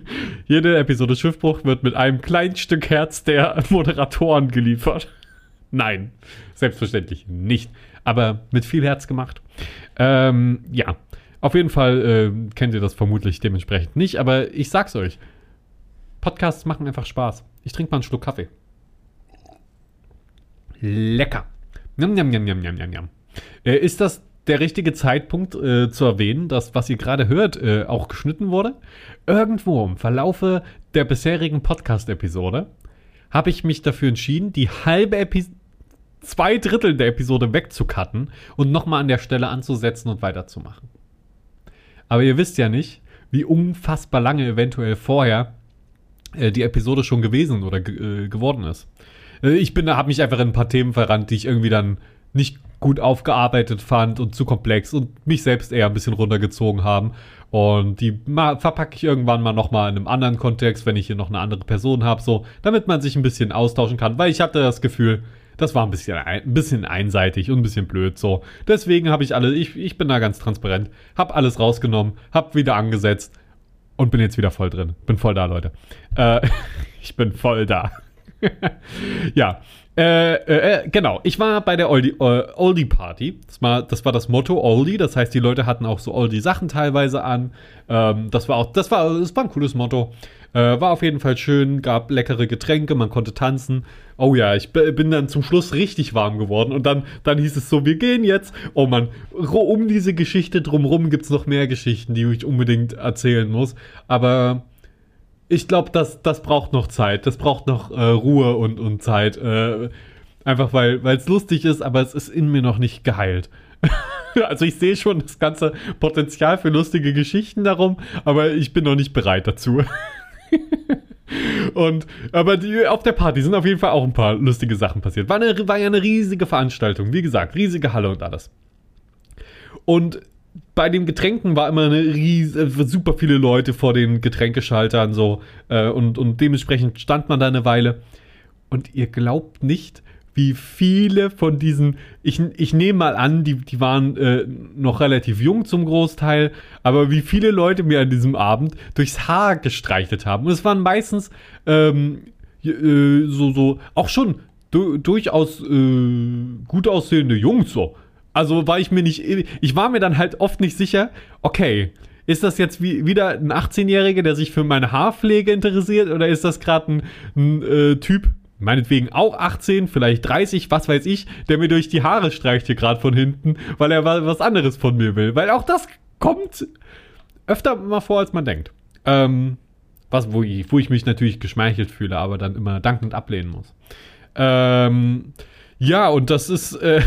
Jede Episode Schiffbruch wird mit einem kleinen Stück Herz der Moderatoren geliefert. Nein, selbstverständlich nicht. Aber mit viel Herz gemacht. Ähm, ja, auf jeden Fall äh, kennt ihr das vermutlich dementsprechend nicht, aber ich sag's euch. Podcasts machen einfach Spaß. Ich trinke mal einen Schluck Kaffee lecker. Njam, njam, njam, njam, njam, njam. Äh, ist das der richtige Zeitpunkt äh, zu erwähnen, dass was ihr gerade hört, äh, auch geschnitten wurde? Irgendwo im Verlaufe der bisherigen Podcast-Episode habe ich mich dafür entschieden, die halbe Episode, zwei Drittel der Episode wegzucutten und nochmal an der Stelle anzusetzen und weiterzumachen. Aber ihr wisst ja nicht, wie unfassbar lange eventuell vorher äh, die Episode schon gewesen oder äh, geworden ist. Äh, ich bin, habe mich einfach in ein paar Themen verrannt, die ich irgendwie dann nicht gut aufgearbeitet fand und zu komplex und mich selbst eher ein bisschen runtergezogen haben. Und die verpacke ich irgendwann mal nochmal in einem anderen Kontext, wenn ich hier noch eine andere Person habe, so, damit man sich ein bisschen austauschen kann, weil ich hatte das Gefühl, das war ein bisschen, ein bisschen einseitig und ein bisschen blöd so. Deswegen habe ich alle, ich, ich bin da ganz transparent, habe alles rausgenommen, habe wieder angesetzt und bin jetzt wieder voll drin. Bin voll da, Leute. Äh, ich bin voll da. ja. Äh, äh, äh, genau, ich war bei der Oldie, äh, Oldie Party. Das war, das war das Motto Oldie. Das heißt, die Leute hatten auch so Oldie-Sachen teilweise an. Ähm, das war auch, das war, das war ein cooles Motto. Äh, war auf jeden Fall schön, gab leckere Getränke, man konnte tanzen. Oh ja, ich bin dann zum Schluss richtig warm geworden und dann, dann hieß es so, wir gehen jetzt. Oh man, um diese Geschichte drumherum gibt es noch mehr Geschichten, die ich unbedingt erzählen muss. Aber ich glaube, das, das braucht noch Zeit. Das braucht noch äh, Ruhe und, und Zeit. Äh, einfach weil es lustig ist, aber es ist in mir noch nicht geheilt. also ich sehe schon das ganze Potenzial für lustige Geschichten darum, aber ich bin noch nicht bereit dazu. Und, aber die, auf der Party sind auf jeden Fall auch ein paar lustige Sachen passiert. War, eine, war ja eine riesige Veranstaltung. Wie gesagt, riesige Halle und alles. Und bei den Getränken war immer eine riesige, äh, super viele Leute vor den Getränkeschaltern so äh, und, und dementsprechend stand man da eine Weile. Und ihr glaubt nicht, wie viele von diesen, ich, ich nehme mal an, die, die waren äh, noch relativ jung zum Großteil, aber wie viele Leute mir an diesem Abend durchs Haar gestreichelt haben. Und es waren meistens ähm, äh, so, so, auch schon du, durchaus äh, gut aussehende Jungs so. Also war ich mir nicht, ich war mir dann halt oft nicht sicher, okay, ist das jetzt wie, wieder ein 18-Jähriger, der sich für meine Haarpflege interessiert oder ist das gerade ein, ein äh, Typ, meinetwegen auch 18, vielleicht 30, was weiß ich, der mir durch die Haare streicht hier gerade von hinten, weil er was anderes von mir will. Weil auch das kommt öfter mal vor, als man denkt. Ähm, was, wo ich, wo ich mich natürlich geschmeichelt fühle, aber dann immer dankend ablehnen muss. Ähm, ja, und das ist, äh,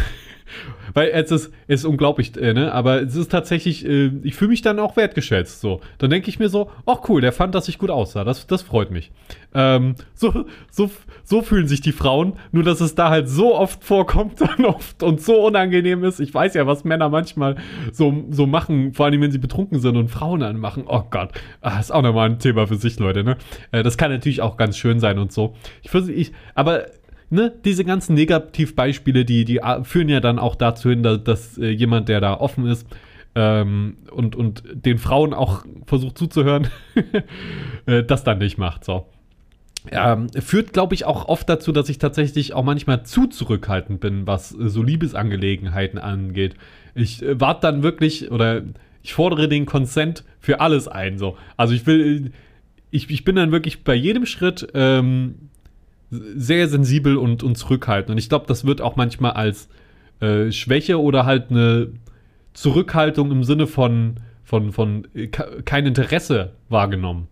Weil es ist, es ist unglaublich, äh, ne? Aber es ist tatsächlich, äh, ich fühle mich dann auch wertgeschätzt. So. Dann denke ich mir so, ach cool, der fand, dass ich gut aussah. Das, das freut mich. Ähm, so, so, so fühlen sich die Frauen, nur dass es da halt so oft vorkommt und oft und so unangenehm ist. Ich weiß ja, was Männer manchmal so, so machen, vor allem wenn sie betrunken sind und Frauen anmachen. Oh Gott, ah, ist auch nochmal ein Thema für sich, Leute, ne? Äh, das kann natürlich auch ganz schön sein und so. Ich, ich aber ne, diese ganzen Negativbeispiele, die, die führen ja dann auch dazu hin, dass, dass äh, jemand, der da offen ist ähm, und, und den Frauen auch versucht zuzuhören, äh, das dann nicht macht. So. Ähm, führt, glaube ich, auch oft dazu, dass ich tatsächlich auch manchmal zu zurückhaltend bin, was äh, so Liebesangelegenheiten angeht. Ich äh, warte dann wirklich oder ich fordere den Consent für alles ein. So. Also ich will, ich, ich bin dann wirklich bei jedem Schritt ähm, sehr sensibel und, und zurückhaltend. Und ich glaube, das wird auch manchmal als äh, Schwäche oder halt eine Zurückhaltung im Sinne von, von, von äh, kein Interesse wahrgenommen.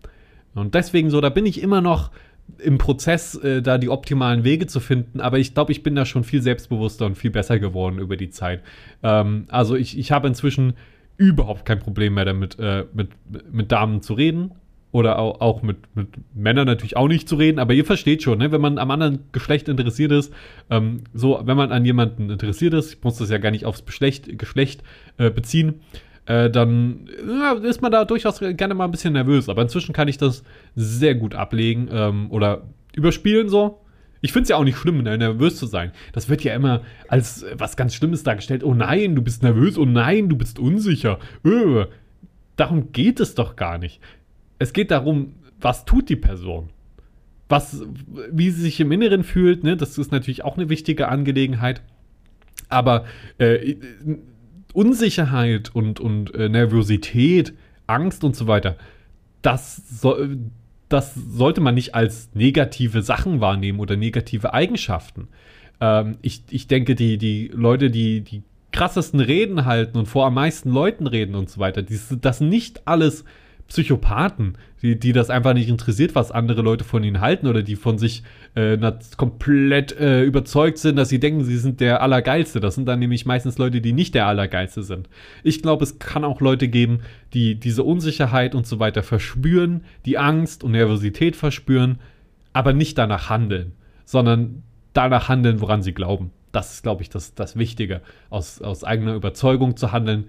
Und deswegen so, da bin ich immer noch im Prozess, äh, da die optimalen Wege zu finden. Aber ich glaube, ich bin da schon viel selbstbewusster und viel besser geworden über die Zeit. Ähm, also ich, ich habe inzwischen überhaupt kein Problem mehr damit, äh, mit, mit Damen zu reden oder auch, auch mit, mit Männern natürlich auch nicht zu reden, aber ihr versteht schon, ne? wenn man am anderen Geschlecht interessiert ist, ähm, so, wenn man an jemanden interessiert ist, ich muss das ja gar nicht aufs Geschlecht, Geschlecht äh, beziehen, äh, dann ja, ist man da durchaus gerne mal ein bisschen nervös. Aber inzwischen kann ich das sehr gut ablegen ähm, oder überspielen so. Ich finde es ja auch nicht schlimm, ne, nervös zu sein. Das wird ja immer als was ganz Schlimmes dargestellt. Oh nein, du bist nervös. Oh nein, du bist unsicher. Öh. Darum geht es doch gar nicht es geht darum, was tut die Person? Was, wie sie sich im Inneren fühlt, ne? das ist natürlich auch eine wichtige Angelegenheit. Aber äh, Unsicherheit und, und äh, Nervosität, Angst und so weiter, das, so, das sollte man nicht als negative Sachen wahrnehmen oder negative Eigenschaften. Ähm, ich, ich denke, die, die Leute, die die krassesten Reden halten und vor am meisten Leuten reden und so weiter, die, das nicht alles Psychopathen, die, die das einfach nicht interessiert, was andere Leute von ihnen halten oder die von sich äh, komplett äh, überzeugt sind, dass sie denken, sie sind der Allergeilste. Das sind dann nämlich meistens Leute, die nicht der Allergeilste sind. Ich glaube, es kann auch Leute geben, die diese Unsicherheit und so weiter verspüren, die Angst und Nervosität verspüren, aber nicht danach handeln, sondern danach handeln, woran sie glauben. Das ist, glaube ich, das, das Wichtige, aus, aus eigener Überzeugung zu handeln,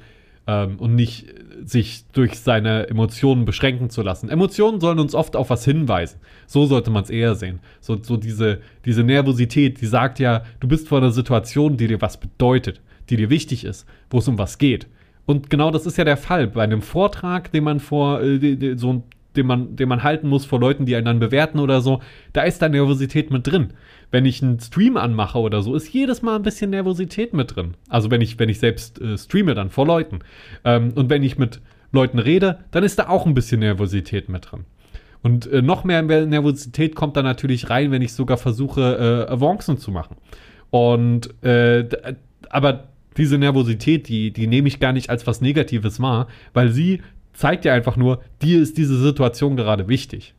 ähm, und nicht sich durch seine Emotionen beschränken zu lassen. Emotionen sollen uns oft auf was hinweisen. So sollte man es eher sehen. So, so diese, diese Nervosität, die sagt ja, du bist vor einer Situation, die dir was bedeutet, die dir wichtig ist, wo es um was geht. Und genau das ist ja der Fall. Bei einem Vortrag, den man vor, äh, so den man, den man halten muss vor Leuten, die einen dann bewerten oder so, da ist da Nervosität mit drin. Wenn ich einen Stream anmache oder so, ist jedes Mal ein bisschen Nervosität mit drin. Also wenn ich, wenn ich selbst äh, streame dann vor Leuten. Ähm, und wenn ich mit Leuten rede, dann ist da auch ein bisschen Nervosität mit drin. Und äh, noch mehr Nervosität kommt da natürlich rein, wenn ich sogar versuche, äh, Avancen zu machen. Und äh, aber diese Nervosität, die, die nehme ich gar nicht als was Negatives wahr, weil sie zeigt ja einfach nur, dir ist diese Situation gerade wichtig.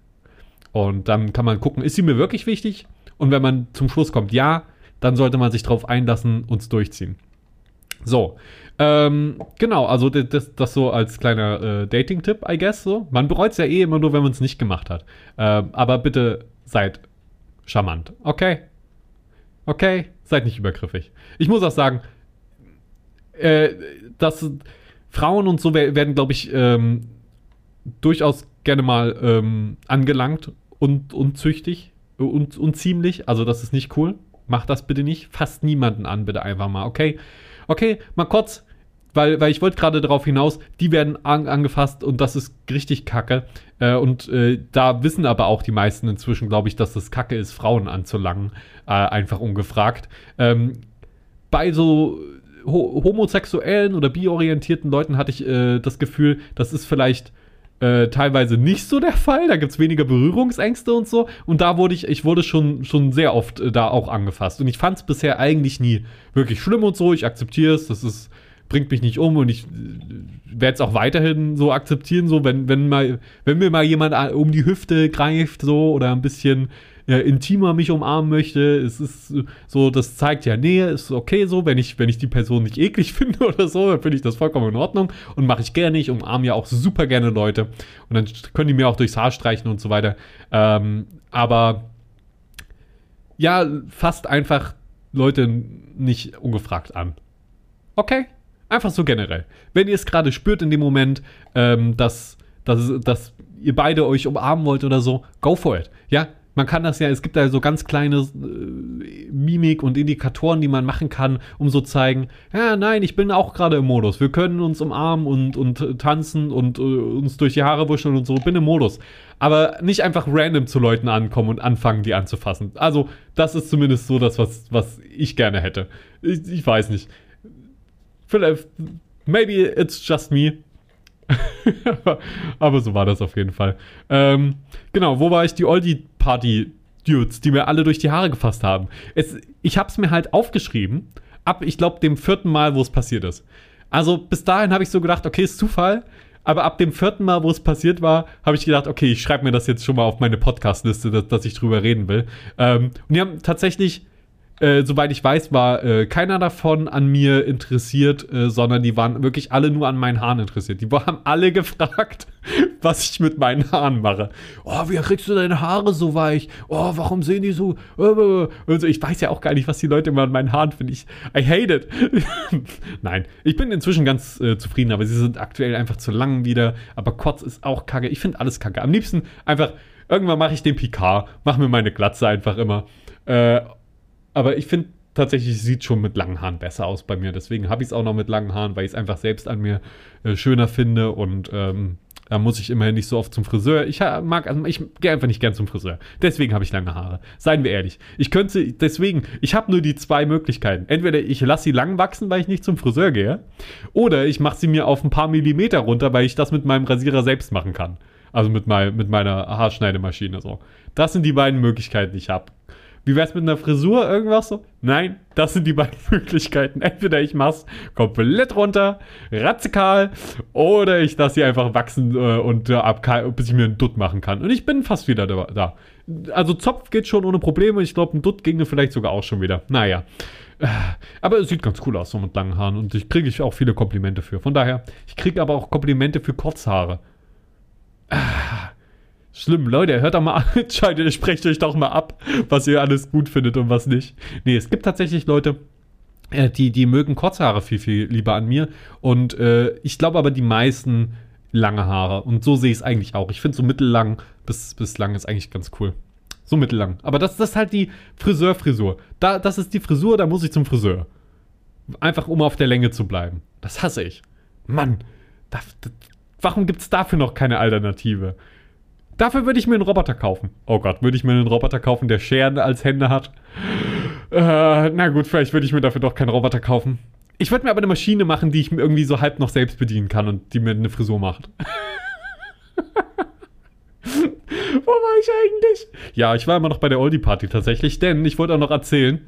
Und dann kann man gucken, ist sie mir wirklich wichtig? Und wenn man zum Schluss kommt, ja, dann sollte man sich darauf einlassen und es durchziehen. So, ähm, genau, also das, das so als kleiner äh, Dating-Tipp, I guess. So. Man bereut es ja eh immer nur, wenn man es nicht gemacht hat. Ähm, aber bitte seid charmant, okay? Okay, seid nicht übergriffig. Ich muss auch sagen, äh, das Frauen und so werden, glaube ich, ähm, durchaus gerne mal ähm, angelangt und unzüchtig und unziemlich. Also, das ist nicht cool. Macht das bitte nicht. Fasst niemanden an, bitte einfach mal, okay? Okay, mal kurz, weil, weil ich wollte gerade darauf hinaus, die werden an, angefasst und das ist richtig kacke. Äh, und äh, da wissen aber auch die meisten inzwischen, glaube ich, dass das kacke ist, Frauen anzulangen. Äh, einfach ungefragt. Ähm, bei so ho homosexuellen oder biorientierten Leuten hatte ich äh, das Gefühl, das ist vielleicht äh, teilweise nicht so der Fall. Da gibt es weniger Berührungsängste und so. Und da wurde ich, ich wurde schon, schon sehr oft äh, da auch angefasst. Und ich fand es bisher eigentlich nie wirklich schlimm und so. Ich akzeptiere es, das ist, bringt mich nicht um und ich äh, werde es auch weiterhin so akzeptieren, so wenn, wenn mal, wenn mir mal jemand um die Hüfte greift, so oder ein bisschen äh, intimer mich umarmen möchte. Es ist so, das zeigt ja Nähe, ist okay so, wenn ich, wenn ich die Person nicht eklig finde oder so, dann finde ich das vollkommen in Ordnung und mache ich gerne. Ich umarme ja auch super gerne Leute und dann können die mir auch durchs Haar streichen und so weiter. Ähm, aber ja, fasst einfach Leute nicht ungefragt an. Okay? Einfach so generell. Wenn ihr es gerade spürt in dem Moment, ähm, dass, dass, dass ihr beide euch umarmen wollt oder so, go for it. Ja, man kann das ja, es gibt da so ganz kleine äh, Mimik und Indikatoren, die man machen kann, um so zeigen, ja, nein, ich bin auch gerade im Modus. Wir können uns umarmen und, und tanzen und äh, uns durch die Haare wuscheln und so, bin im Modus. Aber nicht einfach random zu Leuten ankommen und anfangen, die anzufassen. Also, das ist zumindest so das, was, was ich gerne hätte. Ich, ich weiß nicht. Vielleicht, maybe it's just me. aber so war das auf jeden Fall. Ähm, genau, wo war ich? Die Oldie-Party-Dudes, die mir alle durch die Haare gefasst haben. Es, ich habe es mir halt aufgeschrieben, ab, ich glaube, dem vierten Mal, wo es passiert ist. Also bis dahin habe ich so gedacht, okay, ist Zufall. Aber ab dem vierten Mal, wo es passiert war, habe ich gedacht, okay, ich schreibe mir das jetzt schon mal auf meine Podcast-Liste, dass, dass, ich drüber reden will. Ähm, und die haben tatsächlich äh, soweit ich weiß, war äh, keiner davon an mir interessiert, äh, sondern die waren wirklich alle nur an meinen Haaren interessiert. Die haben alle gefragt, was ich mit meinen Haaren mache. Oh, wie kriegst du deine Haare so weich? Oh, warum sehen die so? Also ich weiß ja auch gar nicht, was die Leute immer an meinen Haaren finden. Ich, I hate it. Nein, ich bin inzwischen ganz äh, zufrieden, aber sie sind aktuell einfach zu lang wieder. Aber kurz ist auch kacke. Ich finde alles kacke. Am liebsten einfach, irgendwann mache ich den Picard, mache mir meine Glatze einfach immer. Äh, aber ich finde tatsächlich, sieht schon mit langen Haaren besser aus bei mir. Deswegen habe ich es auch noch mit langen Haaren, weil ich es einfach selbst an mir äh, schöner finde und ähm, da muss ich immerhin nicht so oft zum Friseur. Ich mag, also ich gehe einfach nicht gern zum Friseur. Deswegen habe ich lange Haare. Seien wir ehrlich. Ich könnte, deswegen, ich habe nur die zwei Möglichkeiten. Entweder ich lasse sie lang wachsen, weil ich nicht zum Friseur gehe, oder ich mache sie mir auf ein paar Millimeter runter, weil ich das mit meinem Rasierer selbst machen kann. Also mit, mein, mit meiner Haarschneidemaschine so. Das sind die beiden Möglichkeiten, die ich habe. Wie wär's mit einer Frisur? Irgendwas so? Nein, das sind die beiden Möglichkeiten. Entweder ich mach's komplett runter, radikal, oder ich lasse sie einfach wachsen äh, und äh, ab, bis ich mir einen Dutt machen kann. Und ich bin fast wieder da. Also Zopf geht schon ohne Probleme. Ich glaube, ein Dutt ginge vielleicht sogar auch schon wieder. Naja. Aber es sieht ganz cool aus, so mit langen Haaren. Und ich kriege auch viele Komplimente für. Von daher, ich kriege aber auch Komplimente für Kurzhaare. Schlimm, Leute, hört doch mal an, entscheidet, sprecht euch doch mal ab, was ihr alles gut findet und was nicht. Nee, es gibt tatsächlich Leute, äh, die, die mögen Kurzhaare viel, viel lieber an mir. Und äh, ich glaube aber, die meisten lange Haare. Und so sehe ich es eigentlich auch. Ich finde so mittellang bis, bis lang ist eigentlich ganz cool. So mittellang. Aber das, das ist halt die Friseur-Frisur. Da, das ist die Frisur, da muss ich zum Friseur. Einfach um auf der Länge zu bleiben. Das hasse ich. Mann, da, da, warum gibt es dafür noch keine Alternative? Dafür würde ich mir einen Roboter kaufen. Oh Gott, würde ich mir einen Roboter kaufen, der Scheren als Hände hat? Äh, na gut, vielleicht würde ich mir dafür doch keinen Roboter kaufen. Ich würde mir aber eine Maschine machen, die ich mir irgendwie so halb noch selbst bedienen kann und die mir eine Frisur macht. Wo war ich eigentlich? Ja, ich war immer noch bei der Oldie-Party tatsächlich, denn ich wollte auch noch erzählen.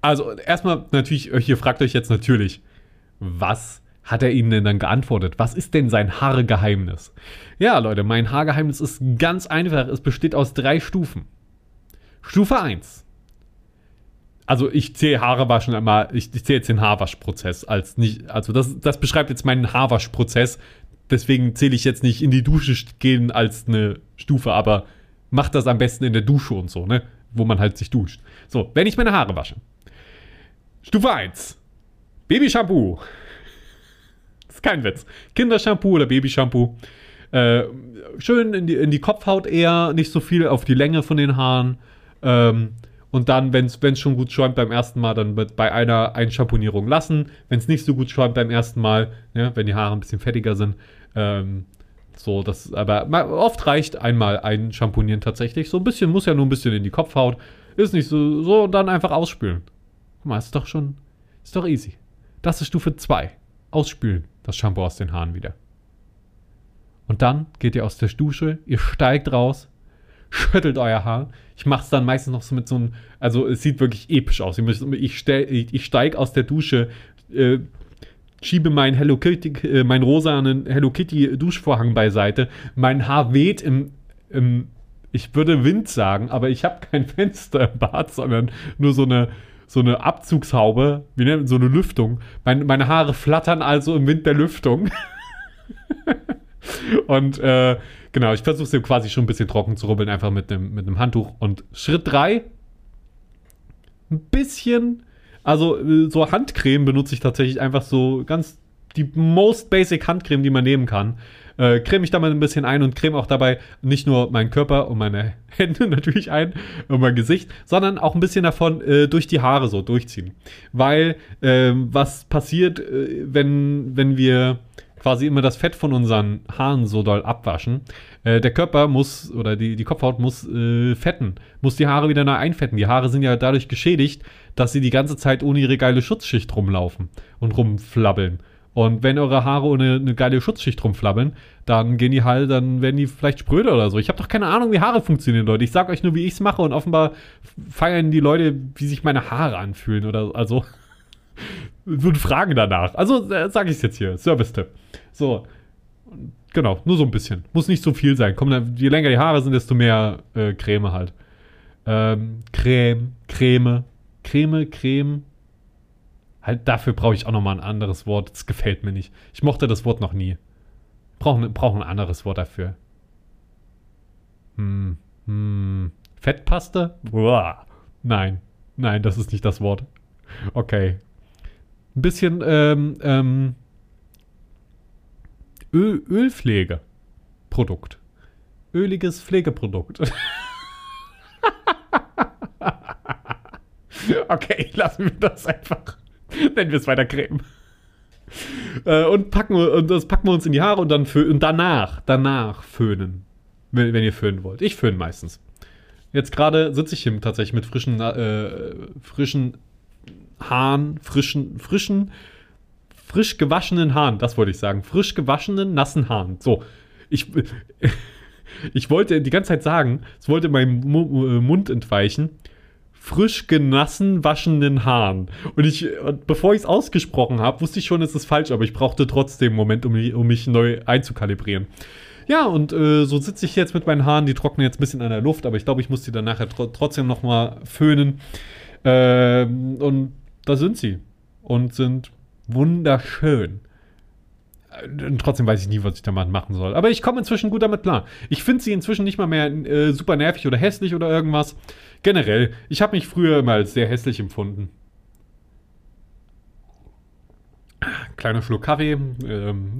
Also, erstmal natürlich, ihr fragt euch jetzt natürlich, was hat er ihnen denn dann geantwortet? Was ist denn sein Haargeheimnis? Ja, Leute, mein Haargeheimnis ist ganz einfach. Es besteht aus drei Stufen. Stufe 1. Also ich zähle Haarewaschen immer, ich, ich zähle jetzt den Haarwaschprozess als nicht, also das, das beschreibt jetzt meinen Haarwaschprozess. Deswegen zähle ich jetzt nicht in die Dusche gehen als eine Stufe, aber macht das am besten in der Dusche und so, ne? Wo man halt sich duscht. So, wenn ich meine Haare wasche. Stufe 1. Babyshampoo kein Witz. Kindershampoo oder Babyshampoo. Äh, schön in die, in die Kopfhaut eher, nicht so viel auf die Länge von den Haaren. Ähm, und dann, wenn es schon gut schäumt beim ersten Mal, dann mit, bei einer Einshampoonierung lassen. Wenn es nicht so gut schäumt beim ersten Mal, ja, wenn die Haare ein bisschen fettiger sind. Ähm, so, das, aber oft reicht einmal ein Shampoonieren tatsächlich. So ein bisschen, muss ja nur ein bisschen in die Kopfhaut. Ist nicht so, so und dann einfach ausspülen. Guck mal, ist doch schon, ist doch easy. Das ist Stufe 2. Ausspülen das Shampoo aus den Haaren wieder. Und dann geht ihr aus der Dusche, ihr steigt raus, schüttelt euer Haar. Ich mache es dann meistens noch so mit so einem, also es sieht wirklich episch aus. Ich, ich steige aus der Dusche, äh, schiebe mein Hello Kitty, äh, mein rosanen Hello Kitty Duschvorhang beiseite, mein Haar weht im, im Ich würde Wind sagen, aber ich habe kein Fenster im Bad, sondern nur so eine, so eine Abzugshaube, wie nennt man so eine Lüftung. Mein, meine Haare flattern also im Wind der Lüftung. und äh, genau, ich versuche sie quasi schon ein bisschen trocken zu rubbeln, einfach mit einem mit Handtuch. Und Schritt 3, ein bisschen, also äh, so Handcreme benutze ich tatsächlich einfach so ganz die most basic Handcreme, die man nehmen kann. Äh, creme ich da mal ein bisschen ein und creme auch dabei nicht nur meinen Körper und meine Hände natürlich ein und mein Gesicht, sondern auch ein bisschen davon äh, durch die Haare so durchziehen. Weil äh, was passiert, äh, wenn, wenn wir quasi immer das Fett von unseren Haaren so doll abwaschen. Äh, der Körper muss, oder die, die Kopfhaut muss äh, fetten, muss die Haare wieder neu einfetten. Die Haare sind ja dadurch geschädigt, dass sie die ganze Zeit ohne ihre geile Schutzschicht rumlaufen und rumflabbeln. Und wenn eure Haare ohne eine geile Schutzschicht rumflabbeln, dann gehen die halt, dann werden die vielleicht spröde oder so. Ich habe doch keine Ahnung, wie Haare funktionieren, Leute. Ich sag euch nur, wie ich es mache und offenbar feiern die Leute, wie sich meine Haare anfühlen oder also. und fragen danach. Also äh, sage ich es jetzt hier. Service-Tipp. So. Genau, nur so ein bisschen. Muss nicht so viel sein. Komm, je länger die Haare sind, desto mehr äh, Creme halt. Ähm, Creme, Creme, Creme, Creme, Halt, dafür brauche ich auch nochmal ein anderes Wort. Das gefällt mir nicht. Ich mochte das Wort noch nie. Brauchen brauch ein anderes Wort dafür. Hm, hm. Fettpaste? Uah. Nein. Nein, das ist nicht das Wort. Okay. Ein bisschen, ähm, ähm, Öl, Ölpflege. Produkt. Öliges Pflegeprodukt. okay, lassen wir das einfach. Nennen wir es weiter Creme. Äh, und, packen, und das packen wir uns in die Haare und dann und danach, danach föhnen. Wenn, wenn ihr föhnen wollt. Ich föhne meistens. Jetzt gerade sitze ich hier tatsächlich mit frischen, äh, frischen Haaren, frischen, frischen, frisch gewaschenen Haaren, das wollte ich sagen. Frisch gewaschenen, nassen Haaren. So, ich, ich wollte die ganze Zeit sagen, es wollte meinem Mund entweichen frisch genassen waschenden Haaren. Und ich, und bevor ich es ausgesprochen habe, wusste ich schon, es ist falsch, aber ich brauchte trotzdem einen Moment, um, um mich neu einzukalibrieren. Ja, und äh, so sitze ich jetzt mit meinen Haaren, die trocknen jetzt ein bisschen an der Luft, aber ich glaube, ich muss die dann nachher tr trotzdem nochmal föhnen. Ähm, und da sind sie. Und sind wunderschön. Und äh, trotzdem weiß ich nie, was ich damit machen soll. Aber ich komme inzwischen gut damit klar. Ich finde sie inzwischen nicht mal mehr äh, super nervig oder hässlich oder irgendwas. Generell, ich habe mich früher immer als sehr hässlich empfunden. Kleiner Schluck Kaffee ähm,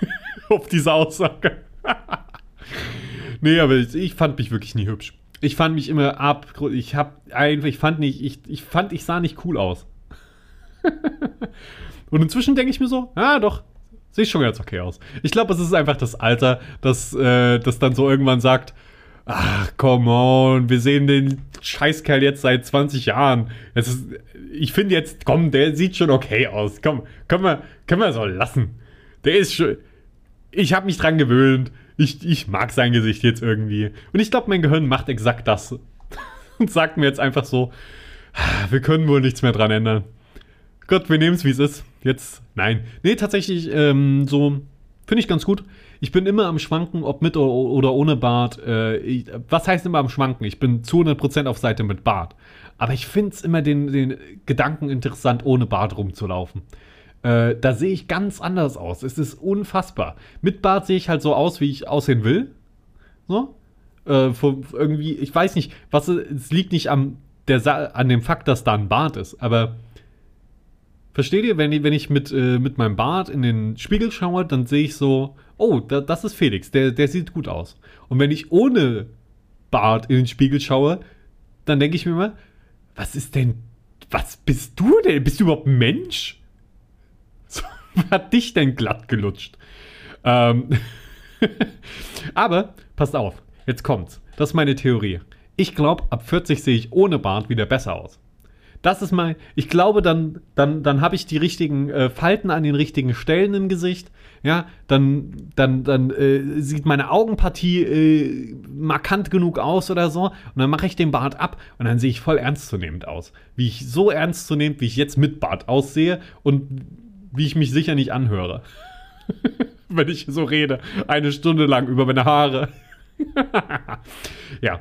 auf diese Aussage. nee, aber ich, ich, fand mich wirklich nie hübsch. Ich fand mich immer ab. Ich hab einfach, ich fand nicht, ich, ich fand, ich sah nicht cool aus. Und inzwischen denke ich mir so, ah doch, Sieht schon ganz okay aus. Ich glaube, es ist einfach das Alter, das, äh, das dann so irgendwann sagt, ach, come on, wir sehen den Scheißkerl jetzt seit 20 Jahren. Es ist, ich finde jetzt, komm, der sieht schon okay aus. Komm, können wir, können wir so lassen. Der ist schon, ich habe mich dran gewöhnt. Ich, ich mag sein Gesicht jetzt irgendwie. Und ich glaube, mein Gehirn macht exakt das. Und sagt mir jetzt einfach so, wir können wohl nichts mehr dran ändern. Gott, wir nehmen es, wie es ist. Jetzt, nein. Nee, tatsächlich, ähm, so, finde ich ganz gut. Ich bin immer am Schwanken, ob mit oder ohne Bart. Äh, was heißt immer am Schwanken? Ich bin zu 100% auf Seite mit Bart. Aber ich finde es immer den, den Gedanken interessant, ohne Bart rumzulaufen. Äh, da sehe ich ganz anders aus. Es ist unfassbar. Mit Bart sehe ich halt so aus, wie ich aussehen will. So. Äh, irgendwie, ich weiß nicht, was es liegt nicht am, der, an dem Fakt, dass da ein Bart ist, aber Versteht ihr, wenn, wenn ich mit, äh, mit meinem Bart in den Spiegel schaue, dann sehe ich so, oh, da, das ist Felix, der, der sieht gut aus. Und wenn ich ohne Bart in den Spiegel schaue, dann denke ich mir immer, was ist denn, was bist du denn? Bist du überhaupt Mensch? So, hat dich denn glatt gelutscht? Ähm Aber, passt auf, jetzt kommt's. Das ist meine Theorie. Ich glaube, ab 40 sehe ich ohne Bart wieder besser aus. Das ist mal, ich glaube, dann, dann, dann habe ich die richtigen äh, Falten an den richtigen Stellen im Gesicht. Ja, dann, dann, dann äh, sieht meine Augenpartie äh, markant genug aus oder so. Und dann mache ich den Bart ab und dann sehe ich voll ernstzunehmend aus. Wie ich so ernstzunehmend, wie ich jetzt mit Bart aussehe und wie ich mich sicher nicht anhöre. Wenn ich so rede, eine Stunde lang über meine Haare. ja.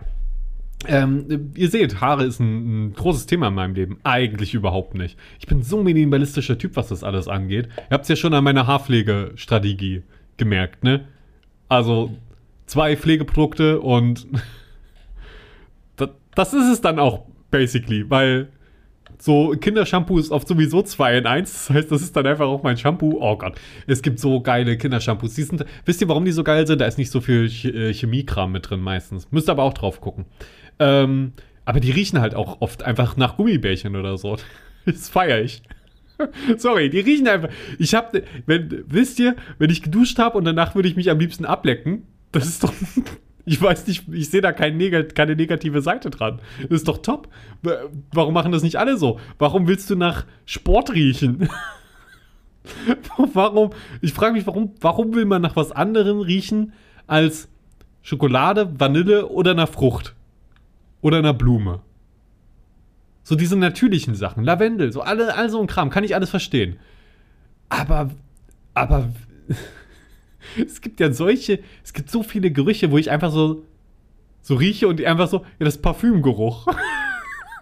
Ähm, ihr seht, Haare ist ein, ein, großes Thema in meinem Leben. Eigentlich überhaupt nicht. Ich bin so minimalistischer Typ, was das alles angeht. Ihr habt es ja schon an meiner Haarpflegestrategie gemerkt, ne? Also zwei Pflegeprodukte und das, das ist es dann auch, basically, weil so Kindershampoo ist oft sowieso 2 in 1. Das heißt, das ist dann einfach auch mein Shampoo. Oh Gott, es gibt so geile Kindershampoos. Die sind, wisst ihr, warum die so geil sind? Da ist nicht so viel äh, Chemiekram mit drin meistens. Müsst aber auch drauf gucken. Ähm, aber die riechen halt auch oft einfach nach Gummibärchen oder so. Das feiere ich. Sorry, die riechen einfach. Ich hab, wenn, wisst ihr, wenn ich geduscht habe und danach würde ich mich am liebsten ablecken, das ist doch ich weiß nicht, ich sehe da keine negative Seite dran. Das ist doch top. Warum machen das nicht alle so? Warum willst du nach Sport riechen? warum? Ich frage mich, warum, warum will man nach was anderem riechen als Schokolade, Vanille oder einer Frucht? Oder einer Blume? So diese natürlichen Sachen, Lavendel, so alle, all so ein Kram, kann ich alles verstehen. Aber, aber es gibt ja solche, es gibt so viele Gerüche, wo ich einfach so, so rieche und einfach so, ja, das Parfümgeruch.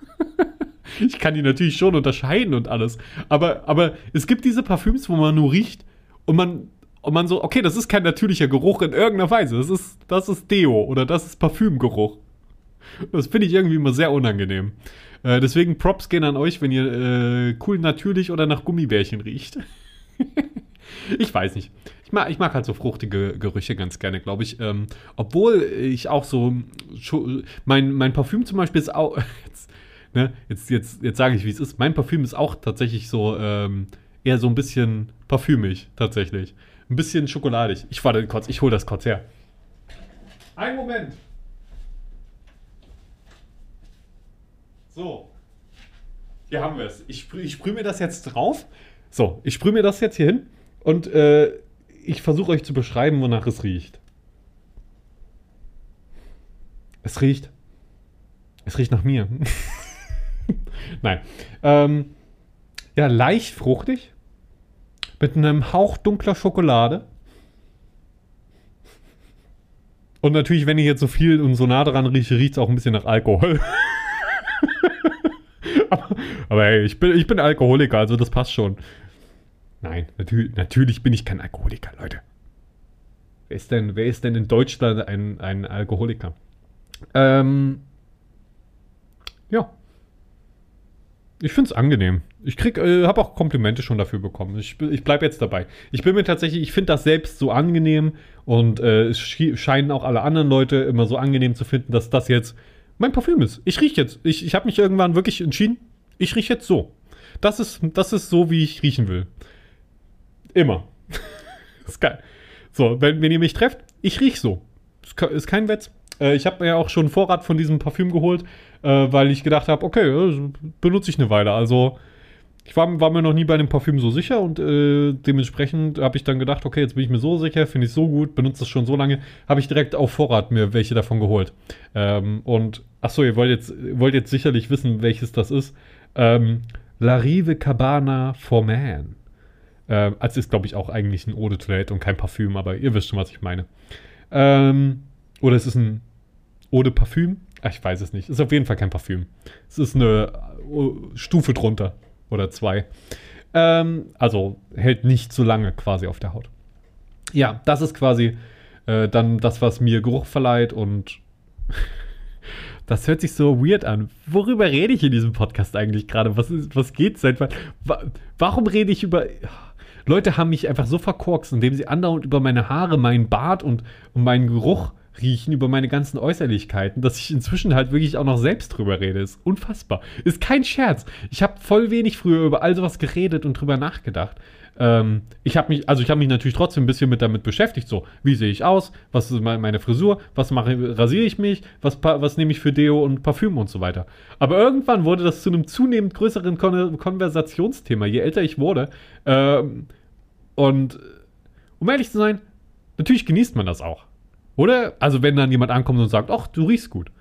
ich kann die natürlich schon unterscheiden und alles. Aber, aber es gibt diese Parfüms, wo man nur riecht und man, und man so, okay, das ist kein natürlicher Geruch in irgendeiner Weise. Das ist, das ist Deo oder das ist Parfümgeruch. Das finde ich irgendwie immer sehr unangenehm. Äh, deswegen Props gehen an euch, wenn ihr äh, cool natürlich oder nach Gummibärchen riecht. ich weiß nicht mag, ich mag halt so fruchtige Gerüche ganz gerne, glaube ich. Ähm, obwohl ich auch so. Mein, mein Parfüm zum Beispiel ist auch. Jetzt, ne, jetzt, jetzt, jetzt sage ich, wie es ist. Mein Parfüm ist auch tatsächlich so. Ähm, eher so ein bisschen parfümig, tatsächlich. Ein bisschen schokoladig. Ich warte kurz, ich hole das kurz her. Ein Moment. So. Hier haben wir es. Ich, sprüh, ich sprühe mir das jetzt drauf. So, ich sprühe mir das jetzt hier hin. Und äh, ich versuche euch zu beschreiben, wonach es riecht. Es riecht. Es riecht nach mir. Nein. Ähm, ja, leicht fruchtig. Mit einem Hauch dunkler Schokolade. Und natürlich, wenn ich jetzt so viel und so nah dran rieche, riecht es auch ein bisschen nach Alkohol. aber, aber hey, ich bin, ich bin Alkoholiker, also das passt schon. Nein, natürlich, natürlich bin ich kein Alkoholiker, Leute. Wer ist denn, wer ist denn in Deutschland ein, ein Alkoholiker? Ähm, ja. Ich finde es angenehm. Ich krieg, äh, habe auch Komplimente schon dafür bekommen. Ich, ich bleibe jetzt dabei. Ich bin mir tatsächlich, ich finde das selbst so angenehm und äh, es scheinen auch alle anderen Leute immer so angenehm zu finden, dass das jetzt mein Parfüm ist. Ich rieche jetzt. Ich, ich habe mich irgendwann wirklich entschieden, ich rieche jetzt so. Das ist, das ist so, wie ich riechen will. Immer. ist geil. So, wenn, wenn ihr mich trefft, ich riech so. Ist kein Witz. Äh, ich habe mir ja auch schon Vorrat von diesem Parfüm geholt, äh, weil ich gedacht habe, okay, äh, benutze ich eine Weile. Also, ich war, war, mir noch nie bei einem Parfüm so sicher und äh, dementsprechend habe ich dann gedacht, okay, jetzt bin ich mir so sicher, finde ich so gut, benutze es schon so lange, habe ich direkt auf Vorrat mir welche davon geholt. Ähm, und, achso, ihr wollt jetzt, wollt jetzt sicherlich wissen, welches das ist. Ähm, La Rive Cabana for Man. Äh, also ist, glaube ich, auch eigentlich ein Eau de Toilette und kein Parfüm, aber ihr wisst schon, was ich meine. Ähm, oder es ist ein Eau de Parfüm? Ich weiß es nicht. Ist auf jeden Fall kein Parfüm. Es ist eine uh, Stufe drunter oder zwei. Ähm, also hält nicht so lange quasi auf der Haut. Ja, das ist quasi äh, dann das, was mir Geruch verleiht und das hört sich so weird an. Worüber rede ich in diesem Podcast eigentlich gerade? Was, was geht seit wann? Warum rede ich über. Leute haben mich einfach so verkorkst, indem sie andauernd über meine Haare, meinen Bart und, und meinen Geruch riechen, über meine ganzen Äußerlichkeiten, dass ich inzwischen halt wirklich auch noch selbst drüber rede. Ist unfassbar. Ist kein Scherz. Ich habe voll wenig früher über all sowas geredet und drüber nachgedacht. Ähm, ich habe mich, also ich habe mich natürlich trotzdem ein bisschen mit damit beschäftigt. So, wie sehe ich aus? Was ist meine Frisur? Was mache, rasiere ich mich? Was, was nehme ich für Deo und Parfüm und so weiter? Aber irgendwann wurde das zu einem zunehmend größeren Kon Konversationsthema, je älter ich wurde. Ähm, und um ehrlich zu sein, natürlich genießt man das auch. Oder? Also wenn dann jemand ankommt und sagt, ach, du riechst gut.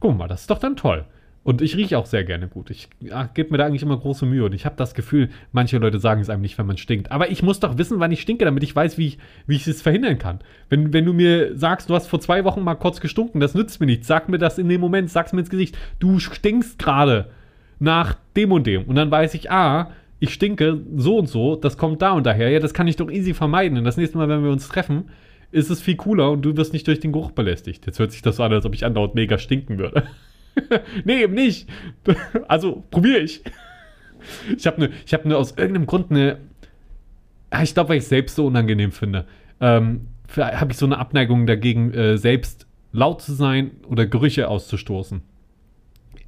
Guck mal, das ist doch dann toll. Und ich rieche auch sehr gerne gut. Ich gebe mir da eigentlich immer große Mühe. Und ich habe das Gefühl, manche Leute sagen es einem nicht, wenn man stinkt. Aber ich muss doch wissen, wann ich stinke, damit ich weiß, wie ich, wie ich es verhindern kann. Wenn, wenn du mir sagst, du hast vor zwei Wochen mal kurz gestunken, das nützt mir nichts. Sag mir das in dem Moment, sag's mir ins Gesicht. Du stinkst gerade nach dem und dem. Und dann weiß ich, ah, ich stinke so und so, das kommt da und daher. Ja, das kann ich doch easy vermeiden. Und das nächste Mal, wenn wir uns treffen, ist es viel cooler und du wirst nicht durch den Geruch belästigt. Jetzt hört sich das so an, als ob ich andauernd mega stinken würde. nee, eben nicht. Also, probiere ich. Ich habe ne, hab ne aus irgendeinem Grund eine. Ah, ich glaube, weil ich es selbst so unangenehm finde. Ähm, habe ich so eine Abneigung dagegen, äh, selbst laut zu sein oder Gerüche auszustoßen.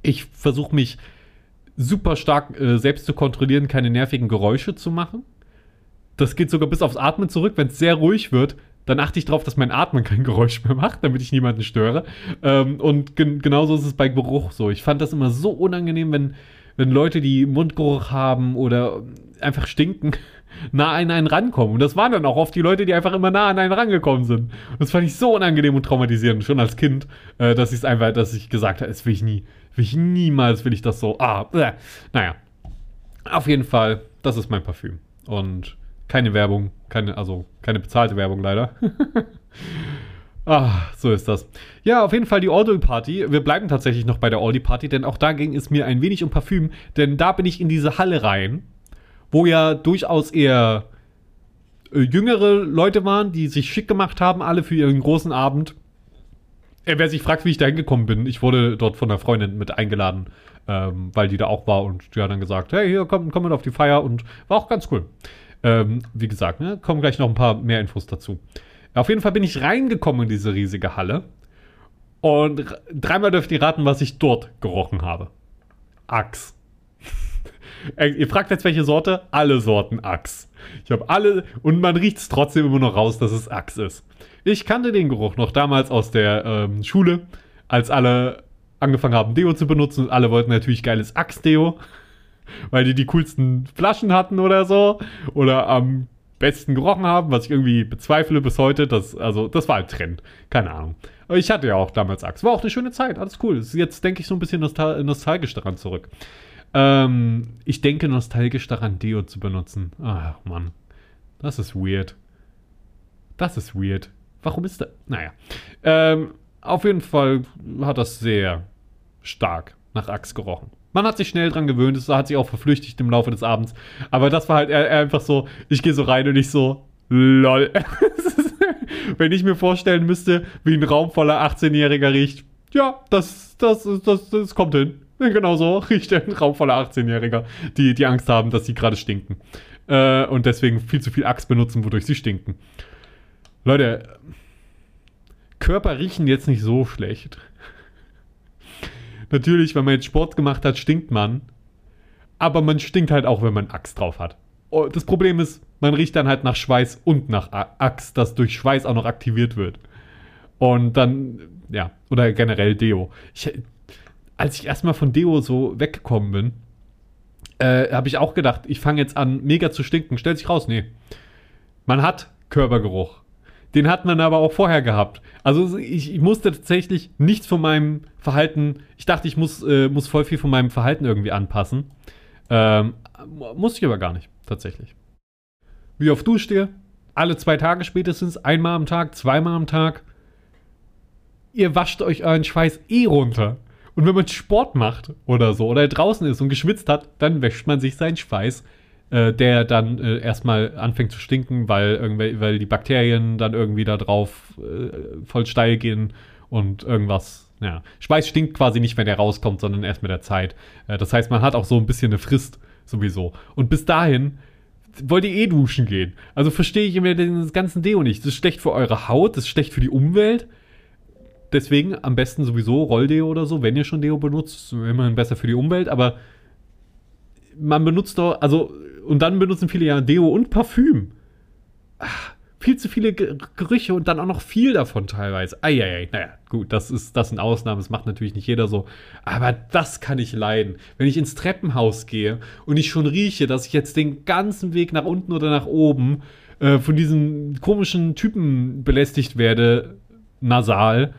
Ich versuche mich super stark äh, selbst zu kontrollieren, keine nervigen Geräusche zu machen. Das geht sogar bis aufs Atmen zurück. Wenn es sehr ruhig wird, dann achte ich darauf, dass mein Atmen kein Geräusch mehr macht, damit ich niemanden störe. Ähm, und gen genauso ist es bei Geruch so. Ich fand das immer so unangenehm, wenn, wenn Leute, die Mundgeruch haben oder einfach stinken, nah an einen rankommen. Und das waren dann auch oft die Leute, die einfach immer nah an einen rangekommen sind. Und das fand ich so unangenehm und traumatisierend, schon als Kind, äh, dass ich es einfach, dass ich gesagt habe, das will ich nie. Will ich niemals, will ich das so. Ah, äh. naja. Auf jeden Fall, das ist mein Parfüm. Und keine Werbung, keine, also keine bezahlte Werbung leider. Ah, so ist das. Ja, auf jeden Fall die Aldi Party. Wir bleiben tatsächlich noch bei der Aldi Party, denn auch da ging es mir ein wenig um Parfüm, denn da bin ich in diese Halle rein, wo ja durchaus eher äh, jüngere Leute waren, die sich schick gemacht haben, alle für ihren großen Abend. Äh, wer sich fragt, wie ich da hingekommen bin, ich wurde dort von einer Freundin mit eingeladen, ähm, weil die da auch war und die hat dann gesagt, hey, hier, komm, komm mit auf die Feier und war auch ganz cool. Ähm, wie gesagt, ne, kommen gleich noch ein paar mehr Infos dazu. Auf jeden Fall bin ich reingekommen in diese riesige Halle. Und dreimal dürft ihr raten, was ich dort gerochen habe. Axt. ihr fragt jetzt, welche Sorte? Alle Sorten Axt. Ich habe alle und man riecht es trotzdem immer noch raus, dass es Axt ist. Ich kannte den Geruch noch damals aus der ähm, Schule, als alle angefangen haben, Deo zu benutzen und alle wollten natürlich geiles Axt-Deo weil die die coolsten Flaschen hatten oder so. Oder am besten gerochen haben, was ich irgendwie bezweifle bis heute. Das, also, das war ein Trend. Keine Ahnung. Ich hatte ja auch damals Axt. War auch eine schöne Zeit, alles cool. Jetzt denke ich so ein bisschen nostal nostalgisch daran zurück. Ähm, ich denke nostalgisch daran, Deo zu benutzen. Ach, Mann. Das ist weird. Das ist weird. Warum ist das? Naja. Ähm, auf jeden Fall hat das sehr stark nach Axt gerochen. Man hat sich schnell dran gewöhnt, es hat sich auch verflüchtigt im Laufe des Abends. Aber das war halt einfach so, ich gehe so rein und ich so, lol. Wenn ich mir vorstellen müsste, wie ein Raum voller 18-Jähriger riecht, ja, das, das, das, das kommt hin. Genau so riecht ein Raum voller 18-Jähriger, die, die Angst haben, dass sie gerade stinken. Äh, und deswegen viel zu viel Axt benutzen, wodurch sie stinken. Leute, Körper riechen jetzt nicht so schlecht. Natürlich, wenn man jetzt Sport gemacht hat, stinkt man. Aber man stinkt halt auch, wenn man Axt drauf hat. Oh, das Problem ist, man riecht dann halt nach Schweiß und nach Axt, das durch Schweiß auch noch aktiviert wird. Und dann, ja, oder generell Deo. Ich, als ich erstmal von Deo so weggekommen bin, äh, habe ich auch gedacht, ich fange jetzt an, mega zu stinken. Stellt sich raus, nee. Man hat Körpergeruch. Den hat man aber auch vorher gehabt. Also ich, ich, musste tatsächlich nichts von meinem Verhalten, ich dachte, ich muss, äh, muss voll viel von meinem Verhalten irgendwie anpassen. Ähm, muss ich aber gar nicht, tatsächlich. Wie oft duscht ihr? Alle zwei Tage spätestens, einmal am Tag, zweimal am Tag. Ihr wascht euch euren Schweiß eh runter. Und wenn man Sport macht oder so, oder draußen ist und geschwitzt hat, dann wäscht man sich seinen Schweiß äh, der dann äh, erstmal anfängt zu stinken, weil, weil die Bakterien dann irgendwie da drauf äh, voll steil gehen und irgendwas. Ja, Schweiß stinkt quasi nicht, wenn er rauskommt, sondern erst mit der Zeit. Äh, das heißt, man hat auch so ein bisschen eine Frist sowieso. Und bis dahin wollt ihr eh duschen gehen. Also verstehe ich immer den ganzen Deo nicht. Das ist schlecht für eure Haut, das ist schlecht für die Umwelt. Deswegen am besten sowieso Rolldeo oder so, wenn ihr schon Deo benutzt. Immerhin besser für die Umwelt, aber man benutzt doch, also und dann benutzen viele ja Deo und Parfüm. Ach, viel zu viele Gerüche und dann auch noch viel davon teilweise. Eieiei, naja, gut, das ist das sind Ausnahmen, das macht natürlich nicht jeder so. Aber das kann ich leiden. Wenn ich ins Treppenhaus gehe und ich schon rieche, dass ich jetzt den ganzen Weg nach unten oder nach oben äh, von diesen komischen Typen belästigt werde, nasal,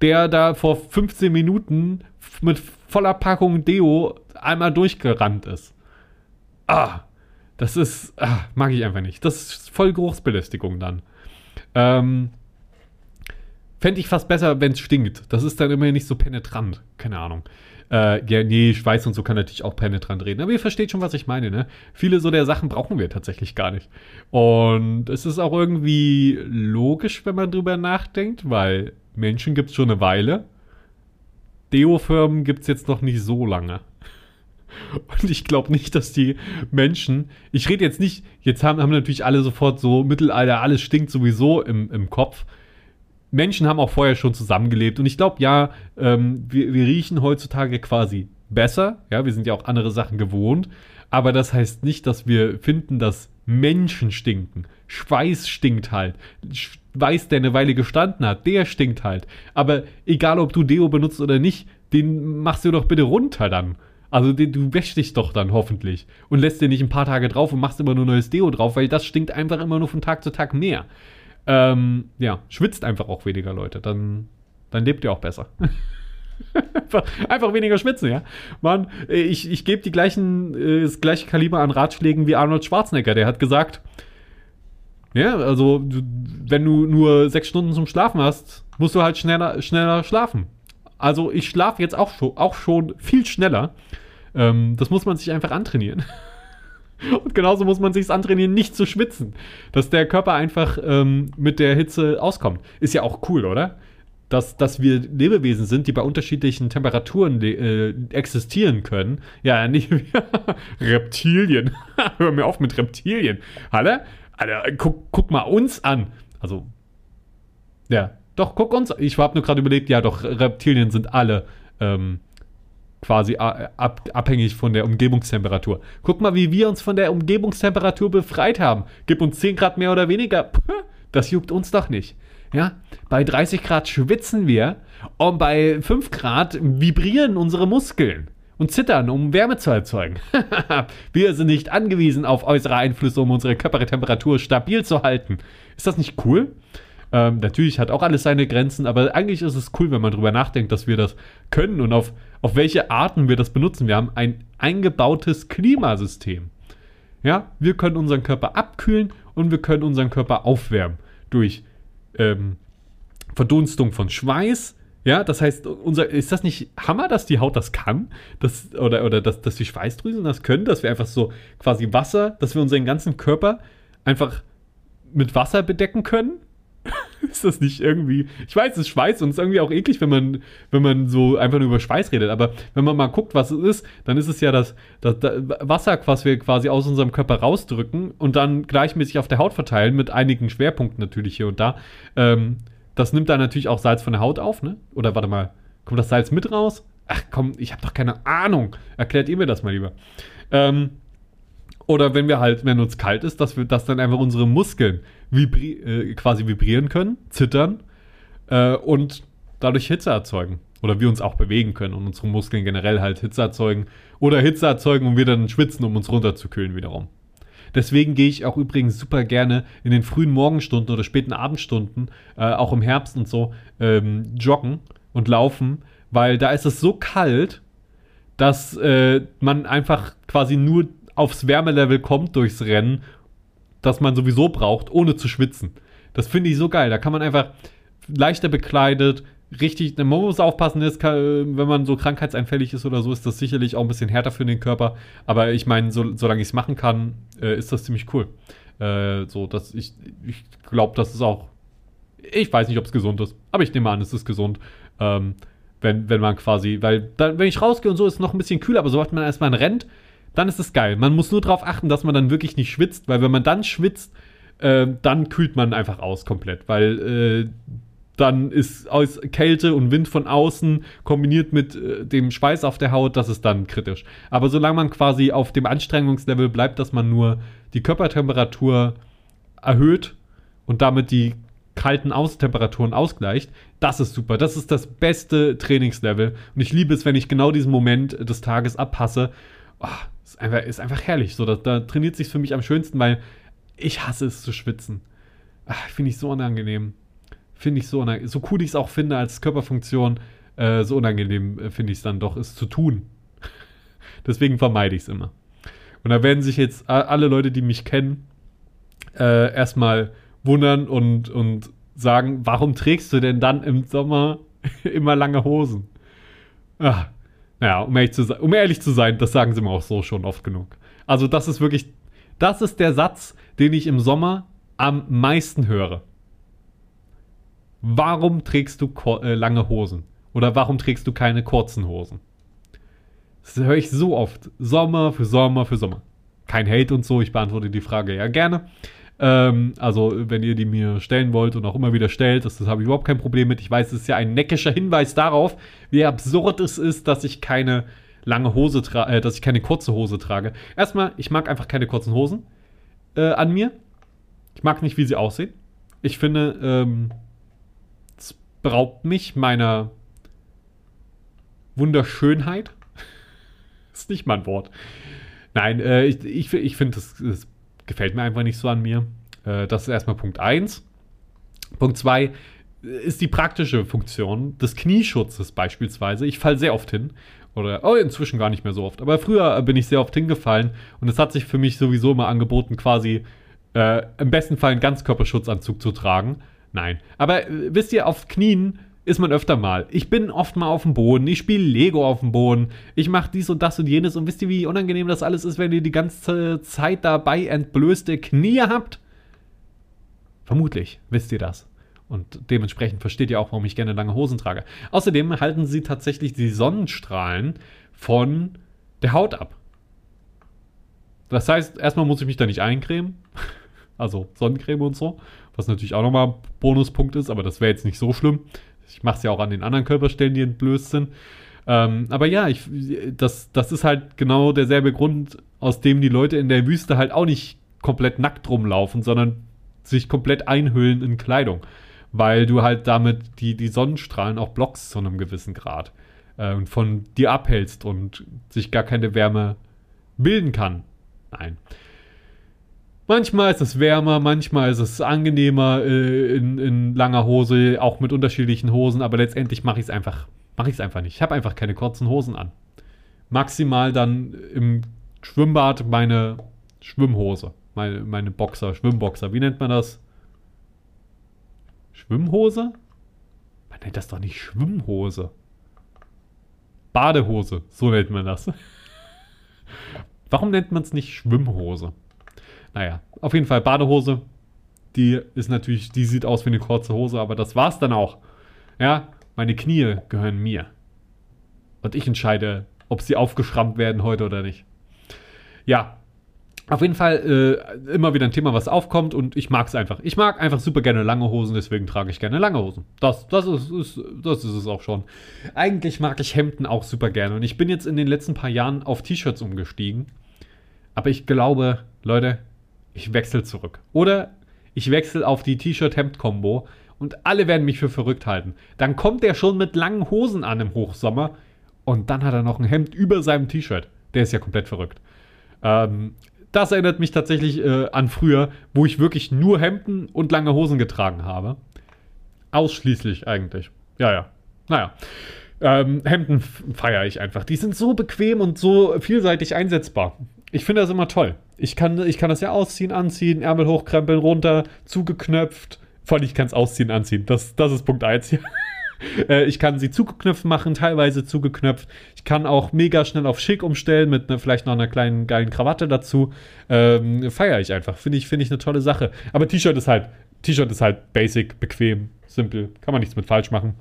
der da vor 15 Minuten mit voller Packung Deo einmal durchgerannt ist. Ah, das ist, ah, mag ich einfach nicht. Das ist voll Geruchsbelästigung dann. Ähm, Fände ich fast besser, wenn es stinkt. Das ist dann immerhin nicht so penetrant. Keine Ahnung. Äh, ja, nee, Schweiß und so kann natürlich auch penetrant reden. Aber ihr versteht schon, was ich meine, ne? Viele so der Sachen brauchen wir tatsächlich gar nicht. Und es ist auch irgendwie logisch, wenn man drüber nachdenkt, weil Menschen gibt es schon eine Weile. Deo-Firmen gibt es jetzt noch nicht so lange. Und ich glaube nicht, dass die Menschen, ich rede jetzt nicht, jetzt haben, haben natürlich alle sofort so Mittelalter, alles stinkt sowieso im, im Kopf. Menschen haben auch vorher schon zusammengelebt und ich glaube, ja, ähm, wir, wir riechen heutzutage quasi besser. Ja, wir sind ja auch andere Sachen gewohnt. Aber das heißt nicht, dass wir finden, dass Menschen stinken. Schweiß stinkt halt. Schweiß, der eine Weile gestanden hat, der stinkt halt. Aber egal, ob du Deo benutzt oder nicht, den machst du doch bitte runter dann. Also du wäschst dich doch dann hoffentlich und lässt dir nicht ein paar Tage drauf und machst immer nur neues Deo drauf, weil das stinkt einfach immer nur von Tag zu Tag mehr. Ähm, ja, schwitzt einfach auch weniger Leute, dann, dann lebt ihr auch besser. einfach, weniger schwitzen, ja. Mann, ich, ich gebe die gleichen, äh, das gleiche Kaliber an Ratschlägen wie Arnold Schwarzenegger, der hat gesagt, ja, also wenn du nur sechs Stunden zum Schlafen hast, musst du halt schneller, schneller schlafen. Also ich schlafe jetzt auch schon, auch schon viel schneller. Ähm, das muss man sich einfach antrainieren. Und genauso muss man sich antrainieren, nicht zu schwitzen. Dass der Körper einfach ähm, mit der Hitze auskommt. Ist ja auch cool, oder? Dass, dass wir Lebewesen sind, die bei unterschiedlichen Temperaturen äh, existieren können. Ja, nicht wie Reptilien. Hör mir auf mit Reptilien. Hallo? Alter, guck, guck mal uns an. Also, ja, doch, guck uns. Ich habe nur gerade überlegt, ja, doch, Reptilien sind alle ähm, quasi ab, abhängig von der Umgebungstemperatur. Guck mal, wie wir uns von der Umgebungstemperatur befreit haben. Gib uns 10 Grad mehr oder weniger. Das juckt uns doch nicht. Ja, bei 30 Grad schwitzen wir und bei 5 Grad vibrieren unsere Muskeln und zittern, um Wärme zu erzeugen. wir sind nicht angewiesen auf äußere Einflüsse, um unsere Körpertemperatur stabil zu halten. Ist das nicht cool? Ähm, natürlich hat auch alles seine Grenzen, aber eigentlich ist es cool, wenn man darüber nachdenkt, dass wir das können und auf, auf welche Arten wir das benutzen. Wir haben ein eingebautes Klimasystem. Ja, wir können unseren Körper abkühlen und wir können unseren Körper aufwärmen durch ähm, Verdunstung von Schweiß. Ja, das heißt, unser, ist das nicht Hammer, dass die Haut das kann? Das, oder oder dass, dass die Schweißdrüsen das können, dass wir einfach so quasi Wasser, dass wir unseren ganzen Körper einfach mit Wasser bedecken können? ist das nicht irgendwie. Ich weiß, es ist Schweiß und es ist irgendwie auch eklig, wenn man, wenn man so einfach nur über Schweiß redet. Aber wenn man mal guckt, was es ist, dann ist es ja das, das, das Wasser, was wir quasi aus unserem Körper rausdrücken und dann gleichmäßig auf der Haut verteilen, mit einigen Schwerpunkten natürlich hier und da. Ähm, das nimmt dann natürlich auch Salz von der Haut auf, ne? Oder warte mal, kommt das Salz mit raus? Ach komm, ich habe doch keine Ahnung. Erklärt ihr mir das mal lieber. Ähm, oder wenn wir halt, wenn uns kalt ist, dass wir, dass dann einfach unsere Muskeln vibri äh, quasi vibrieren können, zittern äh, und dadurch Hitze erzeugen. Oder wir uns auch bewegen können und unsere Muskeln generell halt Hitze erzeugen. Oder Hitze erzeugen und wir dann schwitzen, um uns runterzukühlen wiederum. Deswegen gehe ich auch übrigens super gerne in den frühen Morgenstunden oder späten Abendstunden, äh, auch im Herbst und so, ähm, joggen und laufen, weil da ist es so kalt, dass äh, man einfach quasi nur aufs Wärmelevel kommt durchs Rennen, das man sowieso braucht, ohne zu schwitzen. Das finde ich so geil. Da kann man einfach leichter bekleidet, richtig, man muss aufpassen, ist, wenn man so krankheitseinfällig ist oder so, ist das sicherlich auch ein bisschen härter für den Körper. Aber ich meine, so, solange ich es machen kann, äh, ist das ziemlich cool. Äh, so, dass ich, ich glaube, das ist auch, ich weiß nicht, ob es gesund ist, aber ich nehme an, es ist gesund. Ähm, wenn, wenn man quasi, weil dann, wenn ich rausgehe und so, ist es noch ein bisschen kühler, aber sobald man erstmal rennt, dann ist es geil. Man muss nur darauf achten, dass man dann wirklich nicht schwitzt, weil wenn man dann schwitzt, äh, dann kühlt man einfach aus komplett, weil äh, dann ist aus Kälte und Wind von außen kombiniert mit äh, dem Schweiß auf der Haut, das ist dann kritisch. Aber solange man quasi auf dem Anstrengungslevel bleibt, dass man nur die Körpertemperatur erhöht und damit die kalten Außentemperaturen ausgleicht, das ist super. Das ist das beste Trainingslevel. Und ich liebe es, wenn ich genau diesen Moment des Tages abpasse. Oh, ist einfach, ist einfach herrlich. So, da, da trainiert sich für mich am schönsten, weil ich hasse es zu schwitzen. Finde ich so unangenehm. finde ich so, so cool ich es auch finde als Körperfunktion, äh, so unangenehm äh, finde ich es dann doch, es zu tun. Deswegen vermeide ich es immer. Und da werden sich jetzt alle Leute, die mich kennen, äh, erstmal wundern und, und sagen, warum trägst du denn dann im Sommer immer lange Hosen? Ach, naja, um ehrlich, zu, um ehrlich zu sein, das sagen sie mir auch so schon oft genug. Also das ist wirklich, das ist der Satz, den ich im Sommer am meisten höre. Warum trägst du äh, lange Hosen? Oder warum trägst du keine kurzen Hosen? Das höre ich so oft. Sommer für Sommer für Sommer. Kein Hate und so, ich beantworte die Frage ja gerne. Ähm, also, wenn ihr die mir stellen wollt und auch immer wieder stellt, das, das habe ich überhaupt kein Problem mit. Ich weiß, es ist ja ein neckischer Hinweis darauf, wie absurd es ist, dass ich keine lange Hose trage, äh, dass ich keine kurze Hose trage. Erstmal, ich mag einfach keine kurzen Hosen äh, an mir. Ich mag nicht, wie sie aussehen. Ich finde, ähm, es beraubt mich meiner Wunderschönheit. ist nicht mein Wort. Nein, äh, ich, ich, ich finde, das, das gefällt mir einfach nicht so an mir. Äh, das ist erstmal Punkt 1. Punkt 2 ist die praktische Funktion des Knieschutzes beispielsweise. Ich falle sehr oft hin. Oder, oh, inzwischen gar nicht mehr so oft. Aber früher bin ich sehr oft hingefallen und es hat sich für mich sowieso immer angeboten, quasi äh, im besten Fall einen Ganzkörperschutzanzug zu tragen. Nein. Aber äh, wisst ihr, auf Knien ist man öfter mal. Ich bin oft mal auf dem Boden, ich spiele Lego auf dem Boden, ich mache dies und das und jenes und wisst ihr, wie unangenehm das alles ist, wenn ihr die ganze Zeit dabei entblößte Knie habt? Vermutlich wisst ihr das. Und dementsprechend versteht ihr auch, warum ich gerne lange Hosen trage. Außerdem halten sie tatsächlich die Sonnenstrahlen von der Haut ab. Das heißt, erstmal muss ich mich da nicht eincremen. Also Sonnencreme und so. Was natürlich auch nochmal Bonuspunkt ist, aber das wäre jetzt nicht so schlimm. Ich mache es ja auch an den anderen Körperstellen, die entblößt sind. Ähm, aber ja, ich, das, das ist halt genau derselbe Grund, aus dem die Leute in der Wüste halt auch nicht komplett nackt rumlaufen, sondern sich komplett einhüllen in Kleidung. Weil du halt damit die, die Sonnenstrahlen auch blockst zu einem gewissen Grad. Äh, und von dir abhältst und sich gar keine Wärme bilden kann. Nein. Manchmal ist es wärmer, manchmal ist es angenehmer äh, in, in, langer Hose, auch mit unterschiedlichen Hosen, aber letztendlich mache ich es einfach, mache ich es einfach nicht. Ich habe einfach keine kurzen Hosen an. Maximal dann im Schwimmbad meine Schwimmhose, meine, meine Boxer, Schwimmboxer. Wie nennt man das? Schwimmhose? Man nennt das doch nicht Schwimmhose. Badehose, so nennt man das. Warum nennt man es nicht Schwimmhose? Naja, auf jeden Fall Badehose. Die ist natürlich, die sieht aus wie eine kurze Hose, aber das war's dann auch. Ja, meine Knie gehören mir. Und ich entscheide, ob sie aufgeschrammt werden heute oder nicht. Ja, auf jeden Fall äh, immer wieder ein Thema, was aufkommt und ich mag es einfach. Ich mag einfach super gerne lange Hosen, deswegen trage ich gerne lange Hosen. Das, das, ist, ist, das ist es auch schon. Eigentlich mag ich Hemden auch super gerne und ich bin jetzt in den letzten paar Jahren auf T-Shirts umgestiegen. Aber ich glaube, Leute, ich wechsle zurück. Oder ich wechsle auf die T-Shirt-Hemd-Kombo und alle werden mich für verrückt halten. Dann kommt er schon mit langen Hosen an im Hochsommer und dann hat er noch ein Hemd über seinem T-Shirt. Der ist ja komplett verrückt. Ähm, das erinnert mich tatsächlich äh, an früher, wo ich wirklich nur Hemden und lange Hosen getragen habe. Ausschließlich eigentlich. Ja, ja. Naja. Ähm, Hemden feiere ich einfach. Die sind so bequem und so vielseitig einsetzbar. Ich finde das immer toll. Ich kann, ich kann das ja ausziehen, anziehen, Ärmel hochkrempeln, runter, zugeknöpft. Vor allem, ich kann es ausziehen, anziehen. Das, das ist Punkt 1 hier. Äh, ich kann sie zugeknöpft machen, teilweise zugeknöpft. Ich kann auch mega schnell auf schick umstellen mit ne, vielleicht noch einer kleinen geilen Krawatte dazu. Ähm, Feiere ich einfach. Finde ich, find ich eine tolle Sache. Aber T-Shirt ist halt, T-Shirt ist halt basic, bequem, simpel. Kann man nichts mit falsch machen.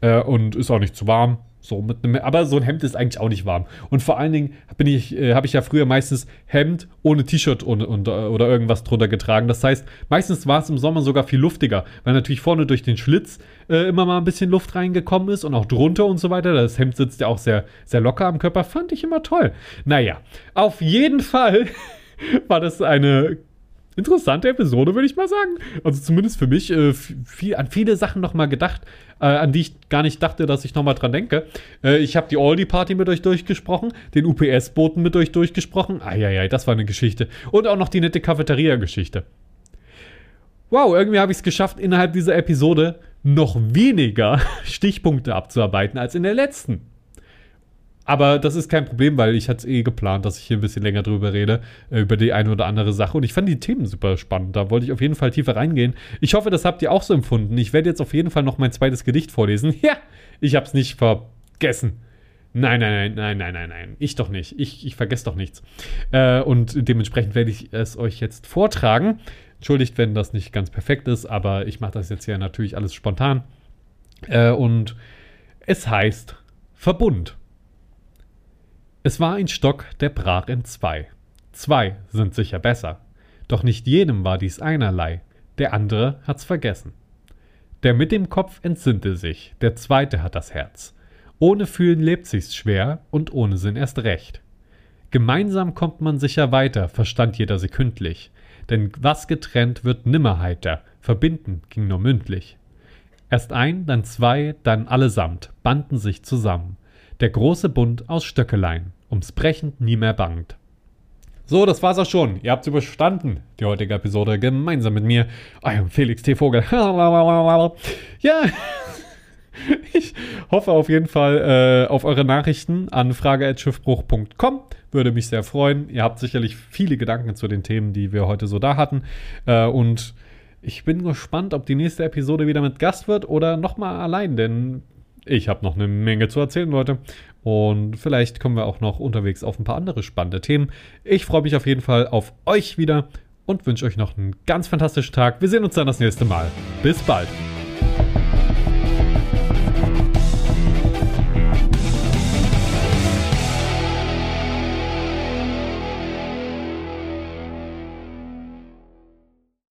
Äh, und ist auch nicht zu warm. So mit einem, aber so ein Hemd ist eigentlich auch nicht warm. Und vor allen Dingen bin ich, äh, habe ich ja früher meistens Hemd ohne T-Shirt und, und, oder irgendwas drunter getragen. Das heißt, meistens war es im Sommer sogar viel luftiger, weil natürlich vorne durch den Schlitz äh, immer mal ein bisschen Luft reingekommen ist und auch drunter und so weiter. Das Hemd sitzt ja auch sehr, sehr locker am Körper. Fand ich immer toll. Naja, auf jeden Fall war das eine interessante Episode, würde ich mal sagen. Also zumindest für mich äh, viel, an viele Sachen nochmal gedacht, äh, an die ich gar nicht dachte, dass ich nochmal dran denke. Äh, ich habe die Aldi-Party mit euch durchgesprochen, den UPS-Boten mit euch durchgesprochen. Eieiei, das war eine Geschichte. Und auch noch die nette Cafeteria-Geschichte. wow, irgendwie habe ich es geschafft, innerhalb dieser Episode noch weniger Stichpunkte abzuarbeiten als in der letzten. Aber das ist kein Problem, weil ich hatte es eh geplant, dass ich hier ein bisschen länger drüber rede, äh, über die eine oder andere Sache. Und ich fand die Themen super spannend. Da wollte ich auf jeden Fall tiefer reingehen. Ich hoffe, das habt ihr auch so empfunden. Ich werde jetzt auf jeden Fall noch mein zweites Gedicht vorlesen. Ja, ich habe es nicht vergessen. Nein, nein, nein, nein, nein, nein, nein. Ich doch nicht. Ich, ich vergesse doch nichts. Äh, und dementsprechend werde ich es euch jetzt vortragen. Entschuldigt, wenn das nicht ganz perfekt ist, aber ich mache das jetzt ja natürlich alles spontan. Äh, und es heißt Verbund. Es war ein Stock, der brach in zwei. Zwei sind sicher besser. Doch nicht jedem war dies einerlei. Der andere hat's vergessen. Der mit dem Kopf entsinnte sich, der zweite hat das Herz. Ohne Fühlen lebt sich's schwer und ohne Sinn erst recht. Gemeinsam kommt man sicher weiter, verstand jeder sekündlich. Denn was getrennt wird nimmer heiter, verbinden ging nur mündlich. Erst ein, dann zwei, dann allesamt, banden sich zusammen. Der große Bund aus Stöckelein ums Brechen nie mehr bangt. So, das war's auch schon. Ihr habt's überstanden, die heutige Episode, gemeinsam mit mir, eurem Felix T. Vogel. Ja, ich hoffe auf jeden Fall äh, auf eure Nachrichten an frage.schiffbruch.com. Würde mich sehr freuen. Ihr habt sicherlich viele Gedanken zu den Themen, die wir heute so da hatten. Äh, und ich bin gespannt, ob die nächste Episode wieder mit Gast wird oder nochmal allein, denn ich habe noch eine Menge zu erzählen, Leute. Und vielleicht kommen wir auch noch unterwegs auf ein paar andere spannende Themen. Ich freue mich auf jeden Fall auf euch wieder und wünsche euch noch einen ganz fantastischen Tag. Wir sehen uns dann das nächste Mal. Bis bald.